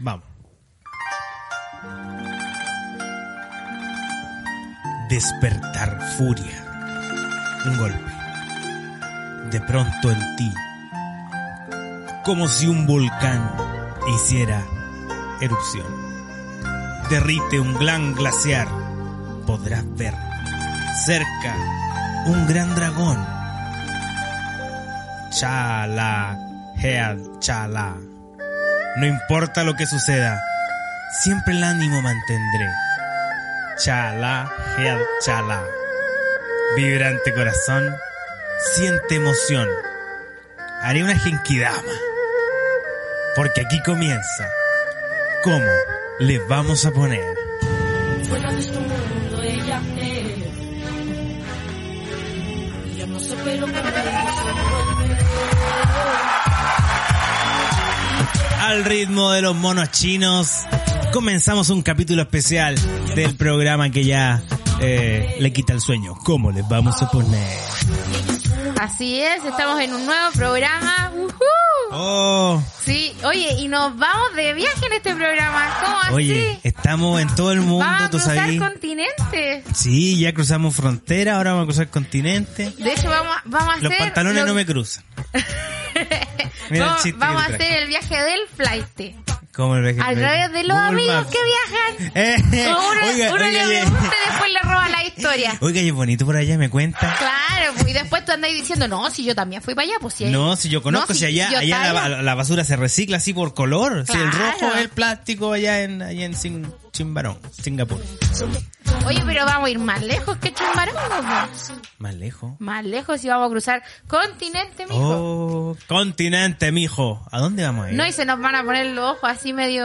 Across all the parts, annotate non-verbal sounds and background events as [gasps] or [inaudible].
Vamos. Despertar furia. Un golpe. De pronto en ti. Como si un volcán hiciera erupción. Derrite un gran glaciar. Podrás ver cerca un gran dragón. Chala, head, chala. No importa lo que suceda, siempre el ánimo mantendré. Chala, head, chala. Vibrante corazón, siente emoción. Haré una genkidama. Porque aquí comienza. ¿Cómo le vamos a poner? Al ritmo de los monos chinos, comenzamos un capítulo especial del programa que ya eh, le quita el sueño. ¿Cómo les vamos a poner? Así es, estamos en un nuevo programa. Oh, Sí, oye, y nos vamos de viaje en este programa. ¿Cómo así? oye, estamos en todo el mundo, vamos a tú cruzar sabes. continentes. Sí, ya cruzamos frontera, ahora vamos a cruzar continente. De hecho, vamos, a- vamos a hacer... Los pantalones lo- no me cruzan. [laughs] Mira vamos a hacer el viaje del flight. Como el viaje- A través de los Google amigos Maps. que viajan. [laughs] Eh, Uno, oiga, uno oiga, le pregunta y después le roba la historia. Oiga, y es bonito por allá, me cuenta. Claro, [laughs] y después tú andas diciendo, no, si yo también fui para allá, pues si hay- No, si yo conozco, No, si allá, allá la, la basura se recicla así por color. Si el rojo es el plástico allá en, allá en Sin, Chimbarón, Singapur. Oye, pero vamos a ir más lejos que Chimbarongo, pues. Más lejos. Más lejos y vamos a cruzar continente, mijo. Oh, continente, mijo. ¿A dónde vamos a ir? No, y se nos van a poner los ojos así medio,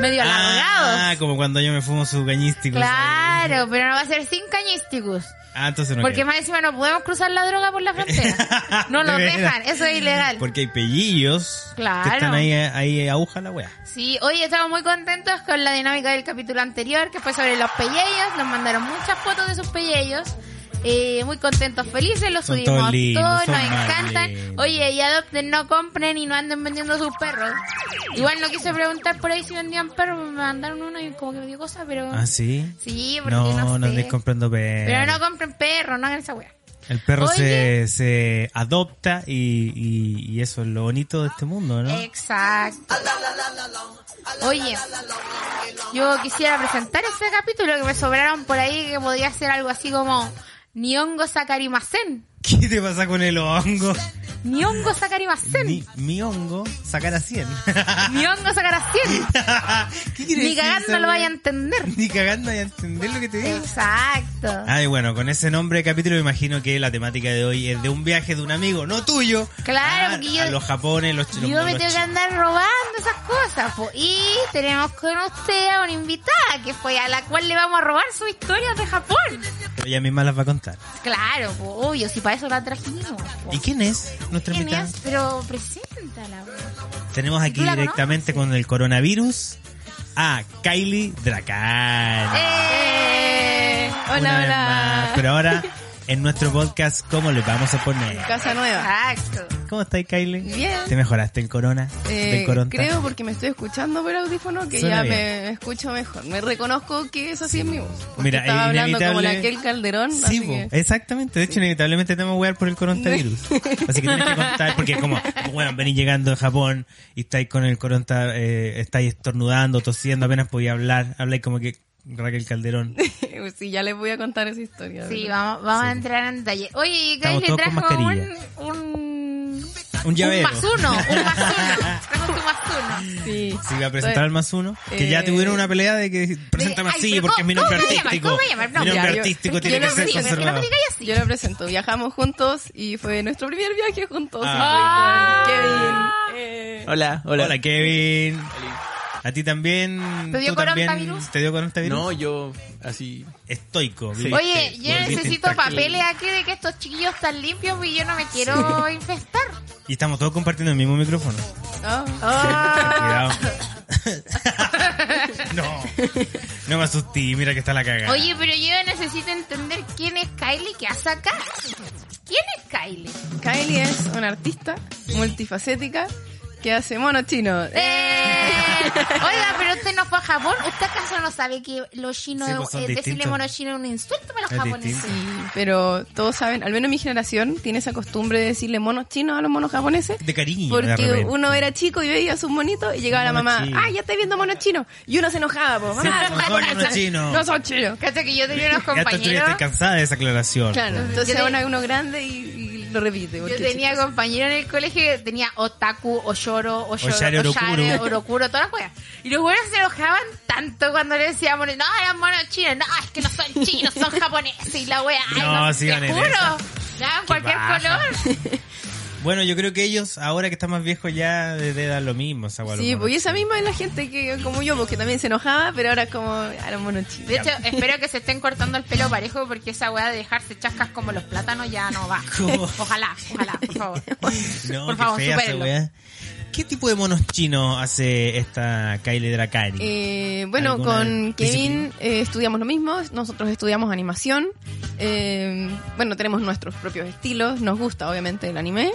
medio ah, alargados. como cuando yo me fumo su cañístico. Claro, pero no va a ser sin cañísticos. Ah, entonces no Porque más encima no podemos cruzar la droga por la frontera. [laughs] No nos dejan, eso es ilegal. Porque hay pellillos Claro. que están ahí, ahí aguja la wea. Sí, hoy estamos muy contentos con la dinámica del capítulo anterior, que fue sobre los pellejos. Nos mandaron muchas fotos de sus pellejos. Eh, muy contentos, felices, los Son subimos todos lindos, todos, nos encantan. lindos. Oye, y adopten, no compren y no anden vendiendo sus perros. Igual no quise preguntar por ahí si vendían perros, me mandaron uno y como que me dio cosa, pero... ¿Ah, sí? Sí, porque No, no, no sé. andes comprando perros. Pero no compren perros, no hagan esa wea. El perro se, Oye. se adopta y, y, y eso es lo bonito de este mundo, ¿no? Exacto. Oye, yo quisiera presentar este capítulo que me sobraron por ahí que podría ser algo así como Niongo Sakarimasen. ¿Qué te pasa con el hongo? Niongo Sakarimasen. Mi, mi hongo sacar a 100. Niongo [laughs] Sakaracien. [laughs] ¿Qué quiere Ni decir cagando lo vaya a entender. Ni cagando vaya a entender lo que te digo. Exacto. Ay, bueno, con ese nombre de capítulo me imagino que la temática de hoy es de un viaje de un amigo, no tuyo. Claro, a, porque yo- a los japones, los chinos. Yo me tengo que andar robando esas cosas. po. Y tenemos con usted a una invitada que fue a la cual le vamos a robar sus historias de Japón. Pero ella misma las va a contar. Claro, po, obvio, si para eso la trajimos. po. ¿Y quién es nuestra ¿Quién invitada? es? Pero preséntala. Tenemos aquí ¿Tú la directamente con el coronavirus a Kylie Dracan. ¡Eh! Hola, hola. Pero ahora, [laughs] en nuestro podcast, ¿cómo le vamos a poner? Casa nueva. Exacto. ¿Cómo estás, Kylie? Bien. ¿Te mejoraste el corona? Eh, ¿Del creo porque me estoy escuchando por audífono que Suena ya bien. me escucho mejor. Me reconozco que es así en mi voz. Mira, estaba es hablando como inevitable- la aquel Calderón. Sí, así po, que- exactamente. De hecho, inevitablemente te vamos a wear por el coronavirus. [laughs] Así que tienes que contar, porque como, bueno, venís llegando de Japón y estáis con el corona, eh, estáis estornudando, tosiendo, apenas podía hablar, habláis como que Raquel Calderón. [laughs] sí, ya les voy a contar esa historia. Sí, ¿verdad? vamos, vamos a entrar en detalle. Oye, Kyle le trajo un, un... Un llavero. Un más uno, un más uno. [laughs] Trajo su más uno. Sí. Sí, va a presentar al más uno. Que ya Eh, tuvieron una pelea de que preséntame Ay, así pero porque es mi nombre artístico. ¿Cómo se llama? No, mi nombre ya, yo- artístico yo tiene lo que ser sí, que conservado. me. Yo lo presento. Viajamos juntos y fue nuestro primer viaje juntos. Ah. Y fue con Kevin. Eh, Hola, hola. Hola, Kevin. ¿A ti también? ¿Te dio ¿Tú también coronavirus? ¿Te dio coronavirus? No, yo así. Estoico. Sí. Oye, yo necesito papeles aquí de que estos chiquillos están limpios y yo no me quiero infestar. Y estamos todos compartiendo el mismo micrófono. Ah. Cuidado. [laughs] no. No me asusté, mira que está la cagada. Oye, pero yo necesito entender quién es Kylie que hace acá. ¿Quién es Kylie? Kylie es una artista multifacética que hace mono chino. ¡Eh! Oiga, pero usted no fue a Japón. ¿Usted acaso no sabe que los chinos, Sí, pues eh, decirle mono chino es un insulto para los Es japoneses? distinto. Sí, pero todos saben, al menos mi generación tiene esa costumbre de decirle monos chinos a los monos japoneses. De cariño. Porque uno era chico y veía sus monitos y llegaba la mamá, chino. ah, ya estoy viendo monos chinos. Y uno se enojaba, pues, Sí, mamá, no son chinos. No son chinos. Cacha que yo tenía [laughs] unos Ya tú estuviste compañeros. cansada de esa aclaración. Claro, pues. entonces ahora uno grande y, y lo repite. Yo tenía compañeros en el colegio que tenía otaku, oshoro, oshoro, Oshare, orokuro. orokuro, todas las weas. Y los buenos se enojaban tanto cuando le decíamos, no, eran monos chinos, no, es que no son chinos, son japoneses y la wea. Ay, No, no, sigan te en juro. cualquier baja. color. Bueno, yo creo que ellos, ahora que están más viejos, ya de, de dar lo mismo. Esa hueá, los Sí, pues y esa misma es la gente que, como yo, porque también se enojaba, pero ahora es como, a los monos chinos. De hecho, espero que se estén cortando el pelo parejo porque esa wea de dejarse chascas como los plátanos ya no va. ¿Cómo? Ojalá, ojalá, por favor. [laughs] No, por favor, supérenlo. weá. ¿Qué tipo de monos chinos hace esta Kylie Dracani? Eh, bueno, ¿Alguna con Kevin eh, estudiamos lo mismo, nosotros estudiamos animación, eh, bueno, tenemos nuestros propios estilos, nos gusta obviamente el anime,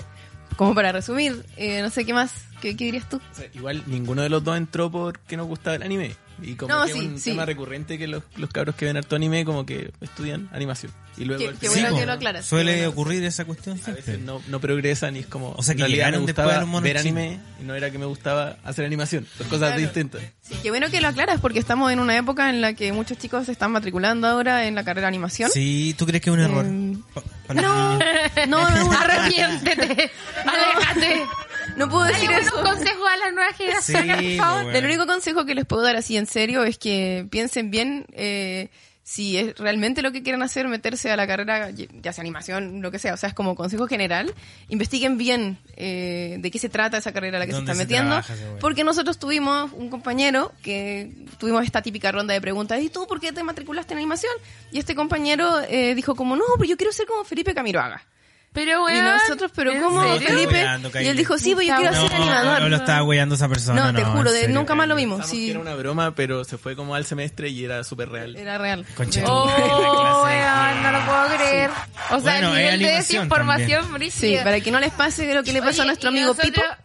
como para resumir, eh, no sé qué más, ¿qué, dirías tú? Igual ninguno de los dos entró porque nos gustaba el anime. Y como No, que sí, es un sí. tema recurrente que los, los cabros que ven harto anime como que estudian animación. Y luego qué final bueno po, que lo aclaras, Suele bueno. ocurrir esa cuestión a veces no, no progresan y es como... O sea, en que realidad llegaron me gustaba ver anime y no era que me gustaba hacer animación. Son cosas Claro. distintas. Sí, qué bueno que lo aclaras porque estamos en una época en la que muchos chicos se están matriculando ahora en la carrera de animación. Sí, ¿tú crees que es un error? Eh, [laughs] No, no, [laughs] no, Arrepiéntete, aléjate. No puedo Dale decir buenos eso. consejos a las nuevas generaciones, Sí, por favor. pues, El único consejo que les puedo dar así en serio es que piensen bien eh, si es realmente lo que quieren hacer, meterse a la carrera, ya sea animación, lo que sea. O sea, es como consejo general. Investiguen bien eh, de qué se trata esa carrera a la que se ¿Dónde están se metiendo. trabaja? Porque nosotros tuvimos un compañero que tuvimos esta típica ronda de preguntas. ¿Y tú por qué te matriculaste en animación? Y este compañero eh, dijo como, no, pero yo quiero ser como Felipe Camiroaga. Pero, Y weón, nosotros, pero ¿en ¿cómo? Felipe? Weando, Y él dijo, sí, pues yo quiero No, ser animador. no lo estaba weyando esa persona. No, te juro, de, serio, nunca más lo vimos. Sí, que era una broma, pero se fue como al semestre y era súper real. era real. Tu Oh, weón, no lo puedo creer. O sea, Bueno, el nivel de desinformación Sí, para que no les pase lo que le pasó a Oye, nuestro y amigo nosotros- Pipo.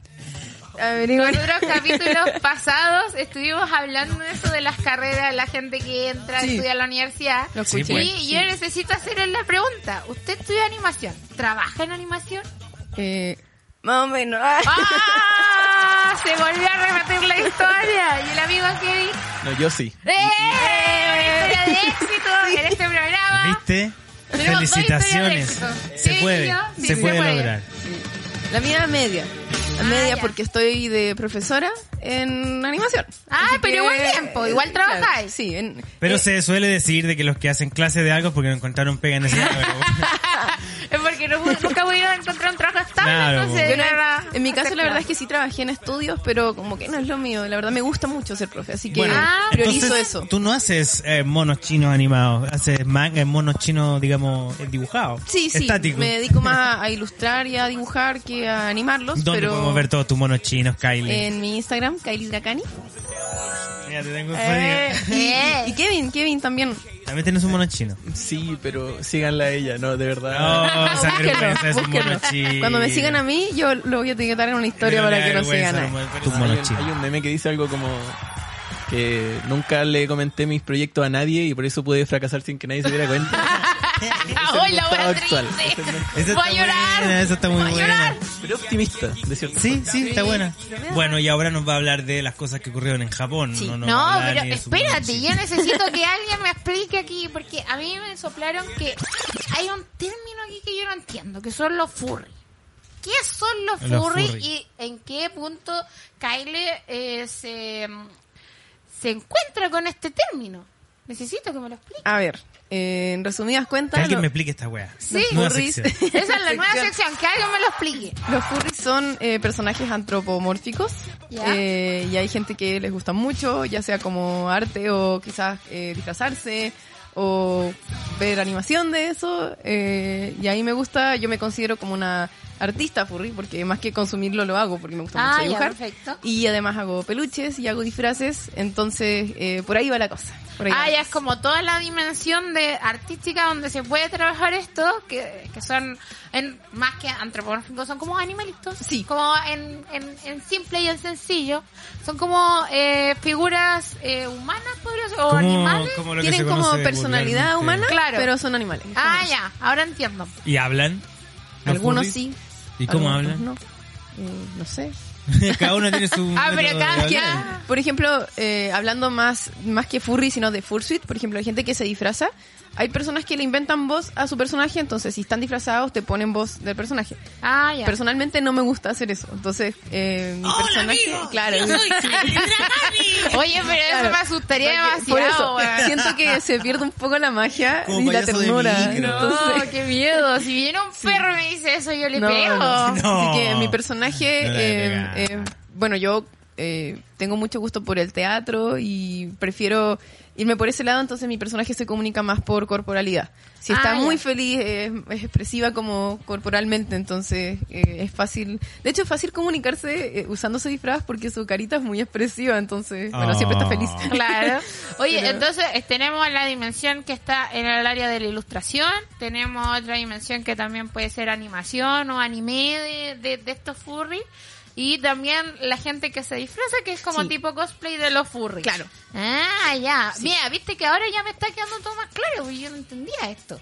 Averigüen. Nosotros capítulos pasados estuvimos hablando de eso de las carreras, la gente que entra a Sí. estudiar a la universidad. Lo Sí, escuché. pues. y yo necesito hacerle la pregunta. ¿Usted estudia animación? ¿Trabaja en animación? Eh, más o menos. ¡Ah! Se volvió a repetir la historia. Y el amigo Kevin. No, yo sí. ¡Eh! Historia de éxito en este programa. ¿Viste? Tenemos dos Felicitaciones. historias de éxito. Se Sí, puede, sí, se se puede puede. lograr. La mía media. La Ah, media ya. porque estoy de profesora en animación. Ah, Así pero que- igual tiempo, igual Claro, trabajáis. sí, en- Pero eh, se suele decir de que los que hacen clase de algo porque no encontraron pega en ese [laughs] Es porque no, nunca pudieron encontrar un trabajo estable, Claro, entonces pues. Yo no- en mi caso la verdad es que sí trabajé en estudios, pero como que no es lo mío. La verdad me gusta mucho ser profe, así que Bueno, priorizo entonces, eso. Tú no haces eh, monos chinos animados, haces manga, monos chinos, digamos, eh, dibujados. Sí, sí, me dedico más a ilustrar y a dibujar que a animarlos, ¿Dónde pero podemos ver todos tus monos chinos, Kylie? en mi Instagram, Kylie Dracani. Mira, te tengo un Eh, [laughs] eh. Y Kevin, Kevin también. También tienes un mono chino. Sí, pero síganla a ella, no, de verdad. No, esa vergüenza es un mono chino. Cuando me sigan a mí, yo lo voy a etiquetar en una historia para que lo vergüenza, sigan. a él. no, hay un meme que dice algo como que nunca le comenté mis proyectos a nadie y por eso pude fracasar sin que nadie se diera cuenta. [laughs] ¡Ay, la triste! Esa ¡Voy a está llorar! buena, esa está muy ¡Voy a buena. llorar! Pero optimista, de cierto Sí, sí, está buena. Bueno, y ahora nos va a hablar de las cosas que ocurrieron en Japón. Sí. No, pero espérate, yo [laughs] necesito que alguien me explique aquí, porque a mí me soplaron que hay un término aquí que yo no entiendo, que son los furry. ¿Qué son los Los furry, furry. y en qué punto Kyle eh, se, se encuentra con este término? Necesito que me lo explique. A ver, en resumidas Que cuentas, alguien lo- me explique esta wea. Sí. Nueva furries- sección. [laughs] Esa es la nueva sección. que alguien me lo explique. Los furries son eh, personajes antropomórficos eh, y hay gente que les gusta mucho, ya sea como arte o quizás eh, disfrazarse o ver animación de eso. eh, y ahí me gusta, yo me considero como una artista furry, porque más que consumirlo lo hago, porque me gusta Ah, mucho ya, dibujar. perfecto. Y además hago peluches y hago disfraces, entonces eh, por ahí va la cosa. por ahí va Ah, ya cosa. es como toda la dimensión de artística donde se puede trabajar esto, que, que son en, más que antropomórficos, son como animalitos. Sí. Como en, en, en simple y en sencillo. Son como eh, figuras eh, humanas, podría ser, o Como- animales. como lo que Tienen se como personalidad humana, Claro. pero son animales. Ah, ya, ahora entiendo. ¿Y hablan? ¿Los Algunos furries? sí. ¿Y cómo hablan? No. Eh, no sé. [laughs] cada uno tiene su [laughs] Ah, pero hablar. Por ejemplo, eh, hablando más, más que furry, sino de fursuit, por ejemplo, hay gente que se disfraza. Hay personas que le inventan voz a su personaje, entonces si están disfrazados te ponen voz del personaje. Ah, ya. Personalmente no me gusta hacer eso. Entonces, eh, mi personaje, claro. [laughs] Oye, pero eso Claro. me asustaría Porque- por demasiado. eso, siento que se pierde un poco la magia Como y la ternura. micro. No, Entonces, qué miedo. Si viene un perro y me dice eso, yo le No, pego. no. Así que mi personaje, eh, eh, bueno, yo eh, tengo mucho gusto por el teatro y prefiero irme por ese lado, entonces mi personaje se comunica más por corporalidad. Si está Ah, muy ya. feliz, eh, es expresiva como corporalmente, entonces eh, es fácil. De hecho, es fácil comunicarse eh, usando ese disfraz porque su carita es muy expresiva, entonces, bueno, siempre está feliz. Ah. Claro. [laughs] Oye, Pero- entonces eh, tenemos la dimensión que está en el área de la ilustración, tenemos otra dimensión que también puede ser animación o anime de, de, de estos furry. Y también la gente que se disfraza, que es como Sí. tipo cosplay de los furry. Claro. Ah, ya. Mira, viste que ahora ya me está quedando todo más claro, porque yo no entendía esto.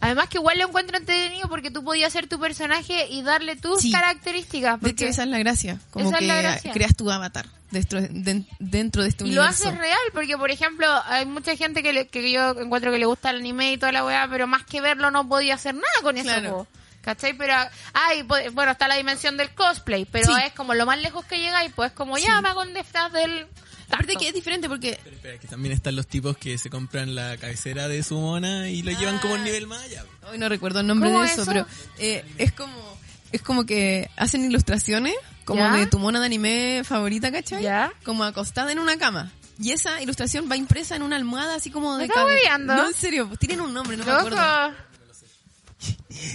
Además que igual lo encuentro entretenido porque tú podías ser tu personaje y darle tus Sí. características. De hecho, Porque... esa es la gracia, como que gracia. creas tu avatar dentro de, dentro de este Y lo universo. hace real, porque por ejemplo, hay mucha gente que, le- que yo encuentro que le gusta el anime y toda la weá, pero más que verlo no podía hacer nada con eso. Claro. ¿Cachai? Pero, ay, po- bueno, está la dimensión del cosplay, pero Sí. es como lo más lejos que llega y pues como ya me hago un disfraz del... Aparte que es diferente porque Espera, que también están los tipos que se compran la cabecera de su mona y lo llevan como un nivel más allá. Hoy no recuerdo el nombre ¿Cómo de eso, eso? pero eh, es como es como que hacen ilustraciones como ¿Ya? de tu mona de anime favorita, ¿cachai? ¿Ya? Como acostada en una cama. Y esa ilustración va impresa en una almohada así como de ¿Me hueveando? No, en serio, pues tienen un nombre, no me acuerdo.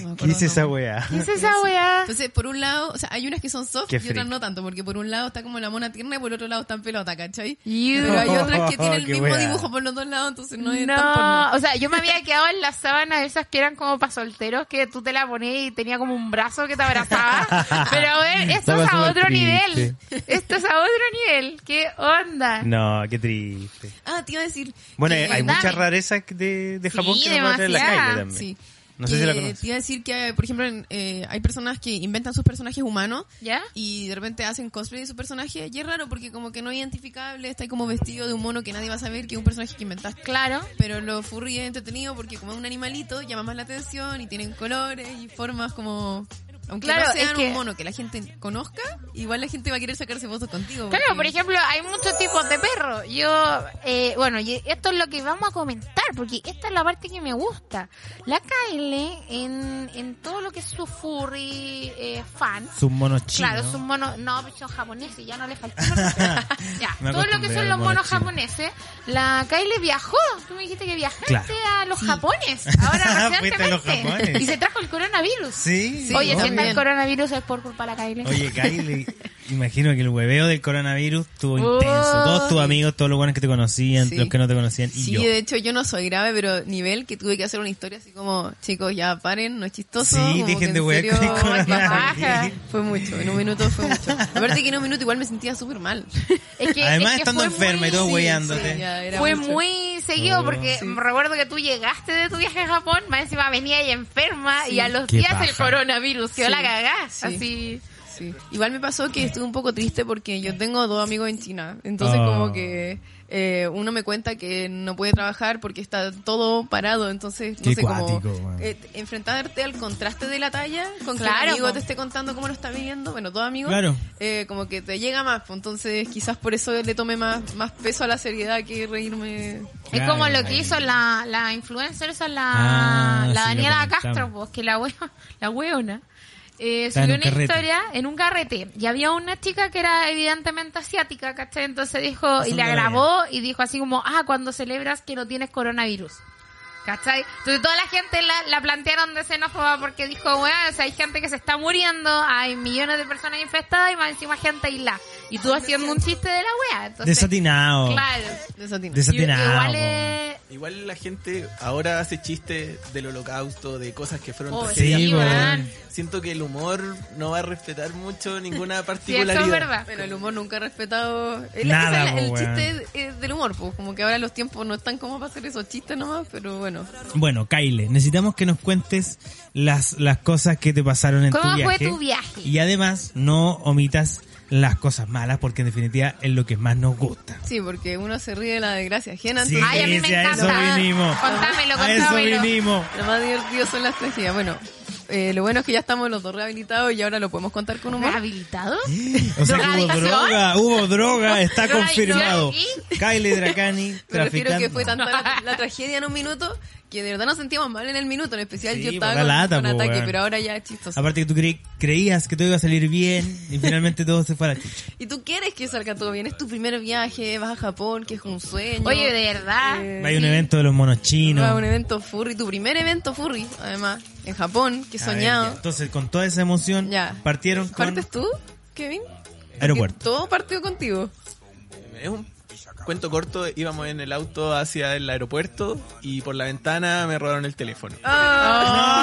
No ¿Qué el esa weá? ¿qué es esa weá? Entonces, por un lado, o sea, hay unas que son soft Qué y otras freak. no tanto, porque por un lado está como la mona tierna y por otro lado está en pelota, ¿cachai? Pero hay otras que [laughs] tienen el Qué mismo weá. dibujo por los dos lados, entonces no es tan porno. No, o sea, yo me había quedado en las sábanas esas que eran como para solteros, que tú te la ponías y tenía como un brazo que te abrazaba. [laughs] Pero a ver, esto Estaba es a súper otro nivel. Esto es a otro nivel. ¿Qué onda? No, qué triste. Ah, te iba a decir. Bueno, que- hay dame. muchas rarezas de, de Sí, Japón que no encuentran en la calle también. Sí. No sé Que si la conoces. Te iba a decir que, por ejemplo, en, eh, hay personas que inventan sus personajes humanos ¿Ya? y de repente hacen cosplay de su personaje y es raro porque como que no es identificable, está ahí como vestido de un mono que nadie va a saber que es un personaje que inventaste. Claro. Pero lo furry es entretenido porque como es un animalito llama más la atención y tienen colores y formas como... Aunque Claro, no sean es que- un mono que la gente conozca, igual la gente va a querer sacarse fotos contigo. Claro, porque- por ejemplo, hay muchos tipos de perros. Yo, eh, bueno, y esto es lo que vamos a comentar, porque esta es la parte que me gusta. La Kyle, en, en todo lo que es su furry eh, fan, Sus monos chinos. Claro, son monos, no, son japoneses, ya no le faltó. [laughs] [laughs] ya, Me todo lo que son los mono monos chino. japoneses, la Kyle viajó, tú me dijiste que viajaste Claro. a los japones, [laughs] ahora a los recientemente. japones. Y se trajo el coronavirus. Sí. Sí, Oye, está el coronavirus es por culpa de la Kyle. Oye, Kylie, [laughs] imagino que el hueveo del coronavirus estuvo Oh. intenso. Todos tus amigos, todos los buenos que te conocían, Sí. los que no te conocían, y Sí, yo. de hecho yo no soy grave, pero nivel que tuve que hacer una historia así como, chicos, ya paren, no es chistoso. Sí, como dejen que en de huear con el coronavirus. Fue mucho, en un minuto fue mucho. Aparte que en un minuto igual me sentía súper mal. [laughs] Es que, Además, es que estando fue enferma muy- y todo hueándote. sí, Fue mucho. muy seguido Oh. porque Sí. recuerdo que tú llegaste de tu viaje a Japón, más encima venía ahí enferma Sí. y a los Qué días el coronavirus, quedó Sí. la cagá. Sí. Así. Sí. Igual me pasó que estuve un poco triste porque yo tengo dos amigos en China. Entonces Oh. como que eh, uno me cuenta que no puede trabajar porque está todo parado. Entonces, no Qué sé cómo eh, enfrentarte al contraste de la talla con que Claro, un amigo po. te esté contando cómo lo está viviendo. Bueno, dos amigos. Claro. eh, como que te llega más. Entonces quizás por eso le tome más, más peso a la seriedad que reírme. Es Claro, como lo que hizo la, la influencer esa, la, Ah, la sí, Daniela. Castro, pues, que la wea, [laughs] la weona, eh, subió una carrete. historia en un carrete y había una chica que era evidentemente asiática, ¿cachai? Entonces dijo, y Pasando la la grabó y dijo así como, ah, cuando celebras que no tienes coronavirus. ¿Cachai? Entonces toda la gente la, la plantearon de xenófoba porque dijo, weón, o sea, hay gente que se está muriendo, hay millones de personas infectadas y más encima gente aislada. Y tú haciendo un chiste de la wea. Entonces, Desatinado. Claro. Desatinado. Desatinado. Igual es... Igual la gente ahora hace chistes del holocausto, de cosas que fueron Oh. Sí. Siento que el humor no va a respetar mucho ninguna [laughs] Sí, eso particularidad. es verdad. Bueno, el humor nunca ha respetado. El, Nada, es el, chiste eh, del humor, pues. Como que ahora los tiempos no están como para hacer esos chistes nomás, pero bueno. Bueno, Kyle, necesitamos que nos cuentes las, las cosas que te pasaron en tu ¿Cómo viaje. fue tu viaje? Y además, no omitas las cosas malas, porque en definitiva es lo que más nos gusta. Sí, porque uno se ríe de la desgracia ajena. Sí, Ay, a mí me sí, a eso encanta. vinimos. Contámelo, A eso contámelo. vinimos. Lo más divertido son las tragedias. Bueno, eh, lo bueno es que ya estamos los dos rehabilitados y ahora lo podemos contar con humor. ¿Rehabilitado? [laughs] O sea que hubo droga, hubo droga, [laughs] está ¿Drogadicción confirmado. Kyle Dracani Me refiero que fue tanta la, la tragedia en un minuto que de verdad nos sentíamos mal en el minuto. En especial Sí, yo estaba con, lata, con pues, ataque, pero ahora ya es chistoso. Aparte que tú creí- creías que todo iba a salir bien y finalmente todo se fue a la chucha. [laughs] Y tú quieres que salga todo bien. Es tu primer viaje, vas a Japón, que es un sueño. Oye, de verdad. Eh, Hay un evento de los monos chinos. Va a un evento furry, tu primer evento furry, además, en Japón, que he A ver, soñado. Entonces, con toda esa emoción, Ya. partieron con ¿Partes tú, Kevin? aeropuerto. Porque Todo partió contigo. Es un cuento corto, íbamos en el auto hacia el aeropuerto y por la ventana me robaron el teléfono.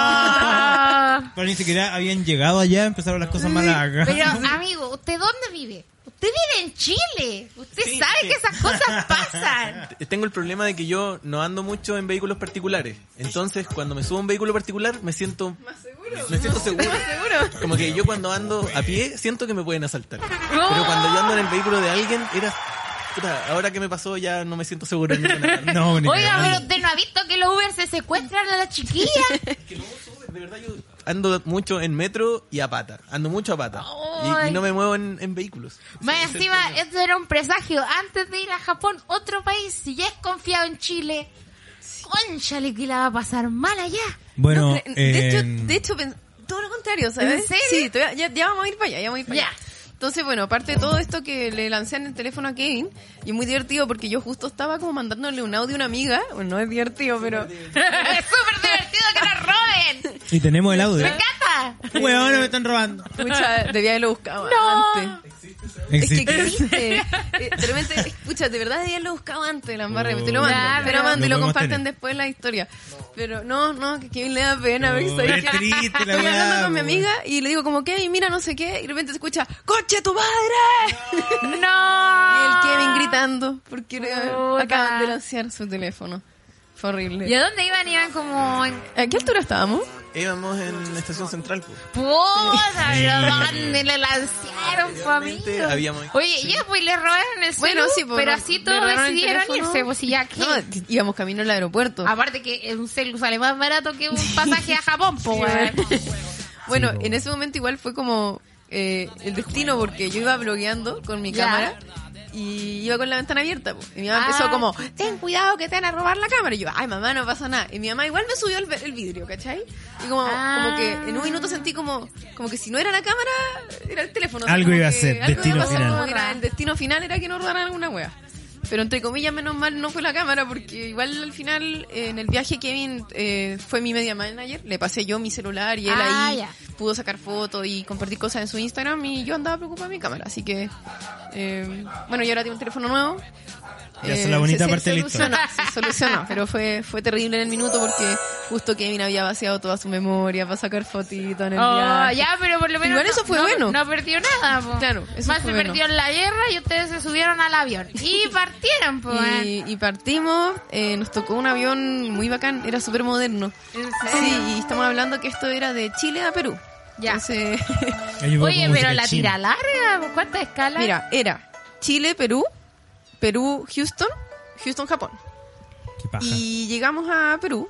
Ah. Pero ni siquiera habían llegado allá, empezaron las cosas malas acá. Pero, [laughs] amigo, ¿usted dónde vive? Usted vive en Chile. Usted Sí, sabe sí. que esas cosas pasan. [laughs] Tengo el problema de que yo no ando mucho en vehículos particulares. Entonces, cuando me subo a un vehículo particular, me siento me siento seguro. seguro. Como que yo cuando ando a pie siento que me pueden asaltar. Pero cuando yo ando en el vehículo de alguien, era puta, ahora que me pasó ya no me siento seguro parte. No, ni Oiga, pero usted no ha visto que los Uber se secuestran a la chiquilla. [laughs] Que no, súper, de verdad yo ando mucho en metro y a pata. Ando mucho a pata. Y, y no me muevo en, en vehículos. Más es encima, esto era un presagio. Antes de ir a Japón, otro país, si ya es confiado en Chile, conchale que la va a pasar mal allá. Bueno, No, de, hecho, en- de hecho, todo lo contrario, ¿sabes? ¿En serio? Sí, ya, ya vamos a ir para allá, ya vamos a ir para Ya. Entonces, bueno, aparte de todo esto que le lancé en el teléfono a Kevin, y es muy divertido porque yo justo estaba como mandándole un audio a una amiga, bueno, no es divertido, pero... [laughs] es súper divertido que nos roben. y tenemos el audio. Me encanta. Huevón, me están robando. Pucha, debía haberlo buscado No. antes. Es que Existe. [laughs] Eh, de repente, escucha, de verdad debía haberlo buscado antes, la embarré. Te lo mando, Ya, te lo pero- mando y Lo lo comparten tener. después la historia. Pero no, no, que Kevin le da pena. porque No, es triste la Estoy hablando con mi amiga y le digo como, Kevin, mira no sé qué, y de repente se escucha, ¡Coche tu madre! [laughs] No. y el Kevin gritando porque Puta. acaban de lanzar su teléfono. Fue horrible. ¿Y a dónde iban? Iban como en... ¿A qué altura estábamos? Íbamos en Estación Central. pues. Puta, ¿dónde le lanzaron, po, amigo? Anteriormente habíamos- Oye, ya pues le robaron el Bueno, celu, sí, pues, pero así todos decidieron irse, pues y ya que... No, íbamos camino al aeropuerto. Aparte que un celu sale más barato que un pasaje a Japón, pues, weón. Bueno, Sí, po. en ese momento igual fue como eh, el destino porque yo iba blogueando con mi Ya. cámara y iba con la ventana abierta. po. Y mi mamá Ah. empezó como, ten cuidado que te van a robar la cámara. Y yo, ay mamá, no pasa nada. Y mi mamá igual me subió el, el vidrio, ¿cachai? Y como, Ah. como que en un minuto sentí como, como que si no era la cámara, era el teléfono. O sea, Algo iba a ser, algo destino iba a pasar, final. como que era el destino final era que nos robaran alguna wea. Pero entre comillas, menos mal no fue la cámara, porque igual al final, eh, en el viaje Kevin eh, fue mi media manager, le pasé yo mi celular y él Ah, ahí ya. pudo sacar fotos y compartir cosas en su Instagram y yo andaba preocupada de mi cámara, así que eh, bueno, y ahora tengo un teléfono nuevo. Eh, Ya, es la bonita se- se parte de la solucionó, Se solucionó, pero fue, fue terrible en el minuto porque justo Kevin había vaciado toda su memoria para sacar fotitos en el Oh, viaje. ya, pero por lo menos Igual eso no- fue no, bueno. No perdió nada, po. Claro, eso Más fue se bueno. perdió en la guerra y ustedes se subieron al avión. Y [laughs] partieron, pues. Y, y partimos, eh, nos tocó un avión muy bacán, era súper moderno. ¿En Sí, y estamos hablando que esto era de Chile a Perú. Ya. Entonces, Oye, pero la china. tira larga, ¿por ¿cuántas escalas? mira, era Chile, Perú, Perú, Houston, Houston, Japón. Qué paja. Y llegamos a Perú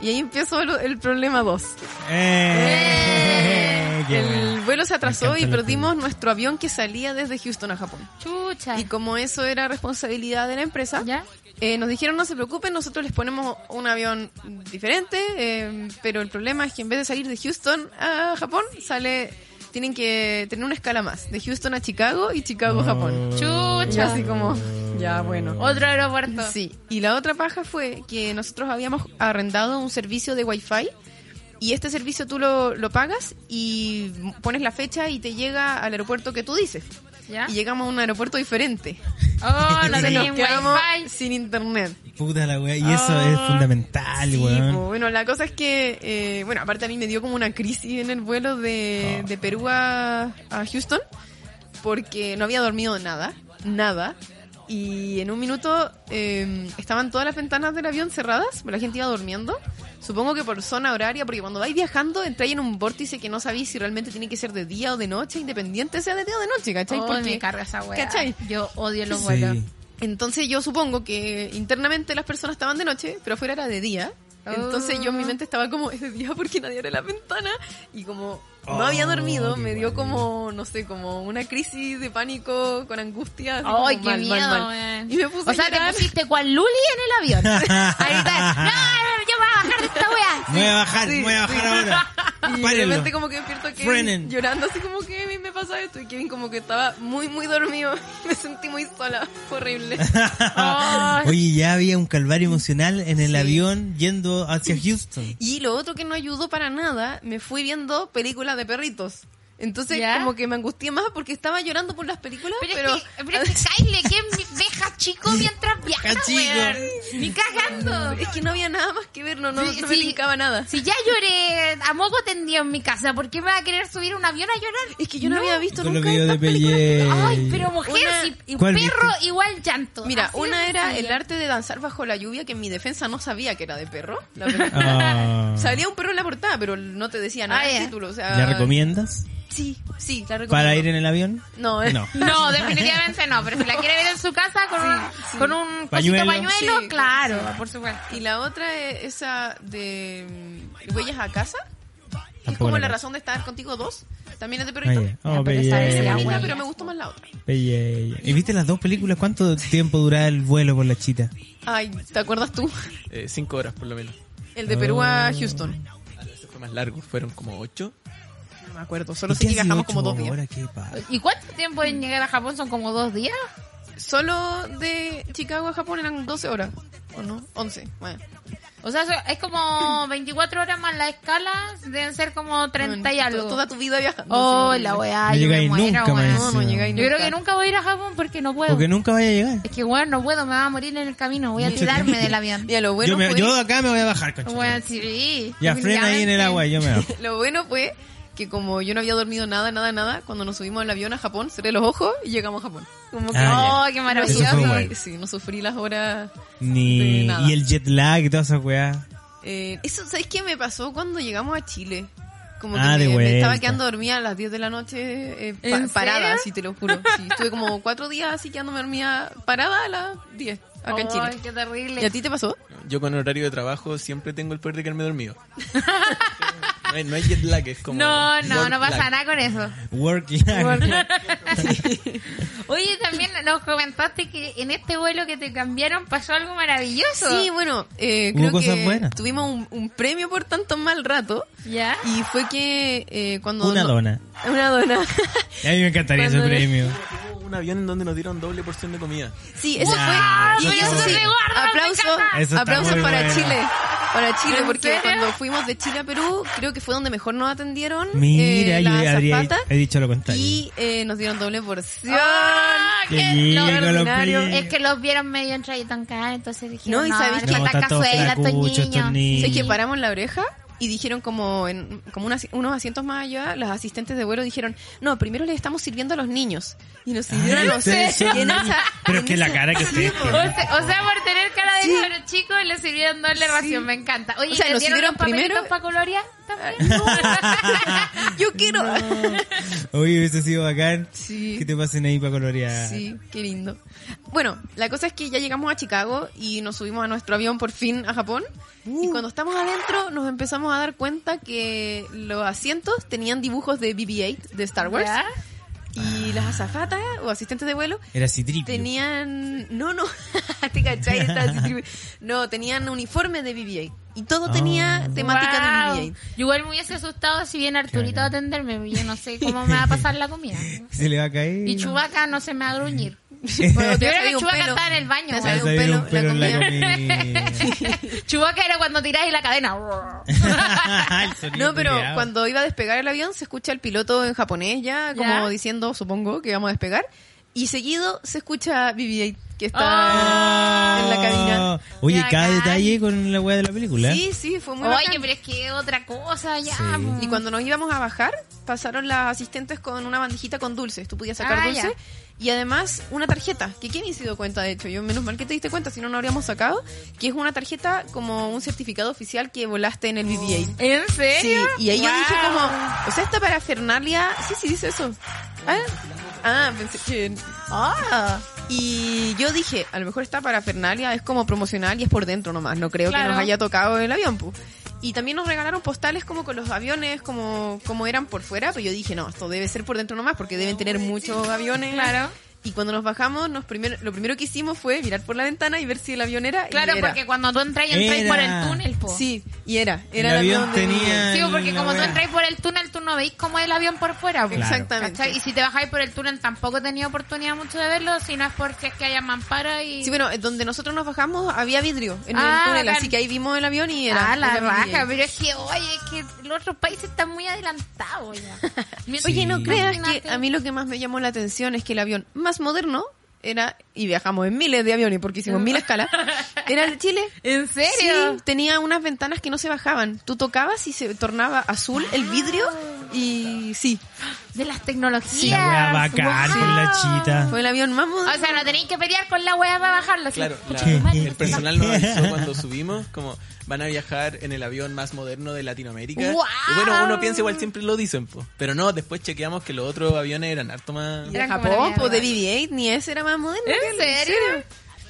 y ahí empezó el, el problema 2. Eh, qué El vuelo se atrasó y perdimos nuestro avión que salía desde Houston a Japón. Chucha. Y como eso era responsabilidad de la empresa, ¿Ya? eh, nos dijeron no se preocupen, nosotros les ponemos un avión diferente, eh, pero el problema es que en vez de salir de Houston a Japón, sale tienen que tener una escala más, de Houston a Chicago y Chicago a Japón. Y Chucha. así como, Ya, bueno. Otro aeropuerto. Sí, y la otra paja fue que nosotros habíamos arrendado un servicio de Wi-Fi y este servicio tú lo, lo pagas y pones la fecha y te llega al aeropuerto que tú dices. ¿Ya? Y llegamos a un aeropuerto diferente. Oh, [laughs] tenían nos quedamos wifi. sin internet. Puta la wea. Y eso es fundamental, Sí, weón. po. bueno, la cosa es que, eh, bueno, aparte a mí me dio como una crisis en el vuelo de, Ah. de Perú a, a Houston, porque no había dormido nada, nada. Y en un minuto eh, estaban todas las ventanas del avión cerradas, pero la gente iba durmiendo. Supongo que por zona horaria, porque cuando vais viajando entráis en un vórtice que no sabéis si realmente tiene que ser de día o de noche, independiente sea de día o de noche, ¿cachai? Oh, Porque- me carga esa wea. ¿Cachai? Yo odio los Sí. vuelos. entonces yo supongo que internamente las personas estaban de noche, pero afuera era de día. Entonces yo en mi mente estaba como, es de día porque nadie abre la ventana. Y como no Oh, había dormido, qué me dio como, no sé, como una crisis de pánico con angustia. así Ay, como qué mal, miedo, mal, mal. Y me puse O sea, te pusiste cual Luli en el avión. [laughs] Ahorita, no, yo me voy a bajar de esta wea. Me voy a bajar, Sí, me voy a bajar ahora. [laughs] Y de Párenlo. repente como que despierto a Kevin Frenen. llorando así como Kevin me pasa esto y Kevin como que estaba muy muy dormido [laughs] me sentí muy sola fue horrible [laughs] Ay. Oye, ya había un calvario emocional en el Sí. avión yendo hacia Houston. Y lo otro que no ayudó para nada, me fui viendo películas de perritos. Entonces, ¿Ya? como que me angustié más porque estaba llorando por las películas, Pero, pero... es que, pero es que Kyle, ¿quién deja chico mientras [laughs] viaja, chico. Ni cagando. Es que no había nada más que ver, no, no, Sí, no me sí. nada. Si ya lloré a moco tendido en mi casa, ¿por qué me va a querer subir un avión a llorar? Es que yo no, había visto nunca estas películas. Pelle. Ay, pero mujer, Una- si y ¿Cuál perro viste? igual llanto. Mira, Así una era el arte de danzar bajo la lluvia, que en mi defensa no sabía que era de perro. La [laughs] verdad. Ah. Salía un perro en la portada, pero no te decía nada Ah, ya. título. O sea, ¿La recomiendas Sí, sí, la recomiendo. para ir en el avión? No, eh. No. [laughs] No, definitivamente no, pero si la quiere ver en su casa con Sí, un, sí. con un Pañuelo. pañuelo, Sí, claro, sí. por supuesto. Y la otra es esa de mm, Huellas a casa. que Es como la razón de estar contigo dos. También es de perrito. Oh, pero esa es la linda, huella. pero me gustó más la otra. Pelle. ¿Y viste las dos películas? ¿Cuánto tiempo duraba el vuelo por la chita? Ay, ¿te acuerdas tú? Eh, cinco horas por lo menos. El de Perú a Oh. Houston. Ah, ese fue más largo, fueron como ocho. No me acuerdo, solo ¿Y sé que viajamos como dos días. ¿Y cuánto tiempo en llegar a Japón? ¿Son como dos días? Solo de Chicago a Japón eran 12 horas. ¿O no? 11. Bueno. O sea, es como [clears throat] 24 horas más la escala, deben ser como 30 y algo. Toda tu vida viajando. Oh, la weá, No yo me llegáis muero, nunca, weón. más No, no llegáis Yo creo nunca. que nunca voy a ir a Japón porque no puedo. Porque nunca vaya a llegar. Es que, bueno, no puedo, me va a morir en el camino. Voy a tirarme del avión. Mira, lo bueno yo, me- fue... yo acá me voy a bajar, concha. Bueno, sí. Ya frena ahí en el agua y yo me [laughs] bajo. Lo bueno fue que como yo no había dormido nada, nada, nada, cuando nos subimos al avión a Japón, cerré los ojos y llegamos a Japón. Como que Ah, Oh, qué maravilloso. Bueno. sí, no sufrí las horas. Ni... De nada. Y el jet lag y todas esas weas. Eh, eso, ¿sabes qué me pasó cuando llegamos a Chile? Como Ah, que me, me estaba quedando dormida a las 10 de la noche eh, pa- ¿En parada, así te lo juro. Sí, estuve como cuatro días así quedándome dormida parada a las 10 acá en Ay, Chile. qué terrible. ¿Y a ti te pasó? Yo con horario de trabajo siempre tengo el poder de quedarme dormido. [laughs] no, hay, no hay jet lag, es como... No, no, no pasa lag. nada con eso. Work lag. [laughs] Oye, también nos comentaste que en este vuelo que te cambiaron pasó algo maravilloso. Sí, bueno, eh, creo cosas que buenas. tuvimos un, un premio por tanto mal rato. ¿Ya? Y fue que eh, cuando... Una no- dona. Una dona. [laughs] A mí me encantaría ese premio. Un avión en donde nos dieron doble porción de comida. Sí, eso ¡Wow! fue. Y Eso sí, aplausos muy para bueno. Chile. Para Chile, ¿En porque serio? cuando fuimos de Chile a Perú, creo que fue donde mejor nos atendieron. Mira, eh, yo la habría azafata, he dicho lo contrario. Y eh, nos dieron doble porción. Ah, Que que llegue lo- es que los vieron medio entraditos en cara, entonces dijeron, No, no, y sabéis es que- No, está cazuela estos niños. que paramos la oreja y dijeron como en como unas- unos asientos más allá, las asistentes de vuelo dijeron, no, primero les estamos sirviendo a los niños. Y nos sirvieron Ay, a los ustedes [laughs] y Pero que la cara que ustedes O sea, o sea, por tener cara de Sí. cabro chico le sirvieron doble ración, me encanta. Oye, O sea, ¿te nos dieron primero- para colorear también? Yo quiero. Oye, hubiese sido bacán Sí. que te pasen ahí para colorear. Sí, qué lindo. Bueno, la cosa es que ya llegamos a Chicago y nos subimos a nuestro avión por fin a Japón. Y cuando estamos adentro nos empezamos a dar cuenta que los asientos tenían dibujos de BB-8 de Star Wars. ¿Ya? Y las azafatas o asistentes de vuelo Era Citripio. tenían... No, no, [laughs] te cachai, Estaba [laughs] No, tenían uniforme de BB-8. Y todo Ah. tenía temática Wow. de BB-8. Yo igual me hubiese asustado si viene Arturito Claro. a atenderme, yo no sé cómo me va a pasar la comida. [laughs] Se le va a caer. Y Chubaca no se me va a gruñir. Cuando te Chewbacca pelo. estaba en el baño, te un pelo, un la pelo comida. la comida. [laughs] Chewbacca era cuando tiráis la cadena. [laughs] No, pero cuando iba a despegar el avión se escucha el piloto en japonés ya, como ¿Ya? diciendo, supongo, que vamos a despegar. Y seguido se escucha BB-8 que está Ah. en la cabina. Oye, cada detalle con la weá de la película. Sí, sí, fue muy Oye, bacán. pero es que otra cosa ya. Sí. Y cuando nos íbamos a bajar, pasaron las asistentes con una bandejita con dulces. Tú podías sacar Ah, dulce. Y además una tarjeta, que Kenny se dio cuenta, de hecho. Yo menos mal que te diste cuenta, si no, no habríamos sacado. Que es una tarjeta como un certificado oficial que volaste en el BB-8. ¿En Sí, serio? y ahí yo dije como, o sea, esta parafernalia, sí, sí dice eso. Ah, ah pensé que... Ah. Y yo dije, a lo mejor esta parafernalia es como promocional y es por dentro nomás, no creo que nos haya tocado el avión, pu. Y también nos regalaron postales como con los aviones, como, como eran por fuera, pero yo dije, no, esto debe ser por dentro nomás, porque deben tener muchos aviones. Claro. Y cuando nos bajamos, nos primero, lo primero que hicimos fue mirar por la ventana y ver si el avión era. y Claro, era. porque cuando tú entras y entras Era. por el túnel, po. Sí, y era. Era El avión de- tenía- Sí, porque como tú entras por el túnel, tú no veis cómo es el avión por fuera. po. Claro. Exactamente. ¿Cachai? Y si te bajáis por el túnel, tampoco he tenido oportunidad mucho de verlo, si no es porque es que haya mampara y... Sí, bueno, eh, donde nosotros nos bajamos había vidrio en Ah, el túnel, bacán. así que ahí vimos el avión y era. ah, la raja, BB-8. pero es que, oye, es que los otros países están muy adelantados ya. [laughs] Oye, no Sí. creas que a mí lo que más me llamó la atención es que el avión más moderno era, y viajamos en miles de aviones porque hicimos mil escalas, [laughs] era el de Chile. ¿En serio? Sí, tenía unas ventanas que no se bajaban. Tú tocabas y se tornaba azul el vidrio y sí, De las tecnologías. La wea bacán Wow. con la chita. fue el avión más moderno. O sea, no tenéis que pelear con la wea para bajarlo. Claro, la- el personal nos avisó cuando subimos, como van a viajar en el avión más moderno de Latinoamérica. ¡Guau! Y bueno, uno piensa igual siempre lo dicen, po. pero no, después chequeamos que los otros aviones eran harto más... de Japón, pues de BB-8, ni ese era más moderno. ¿En serio?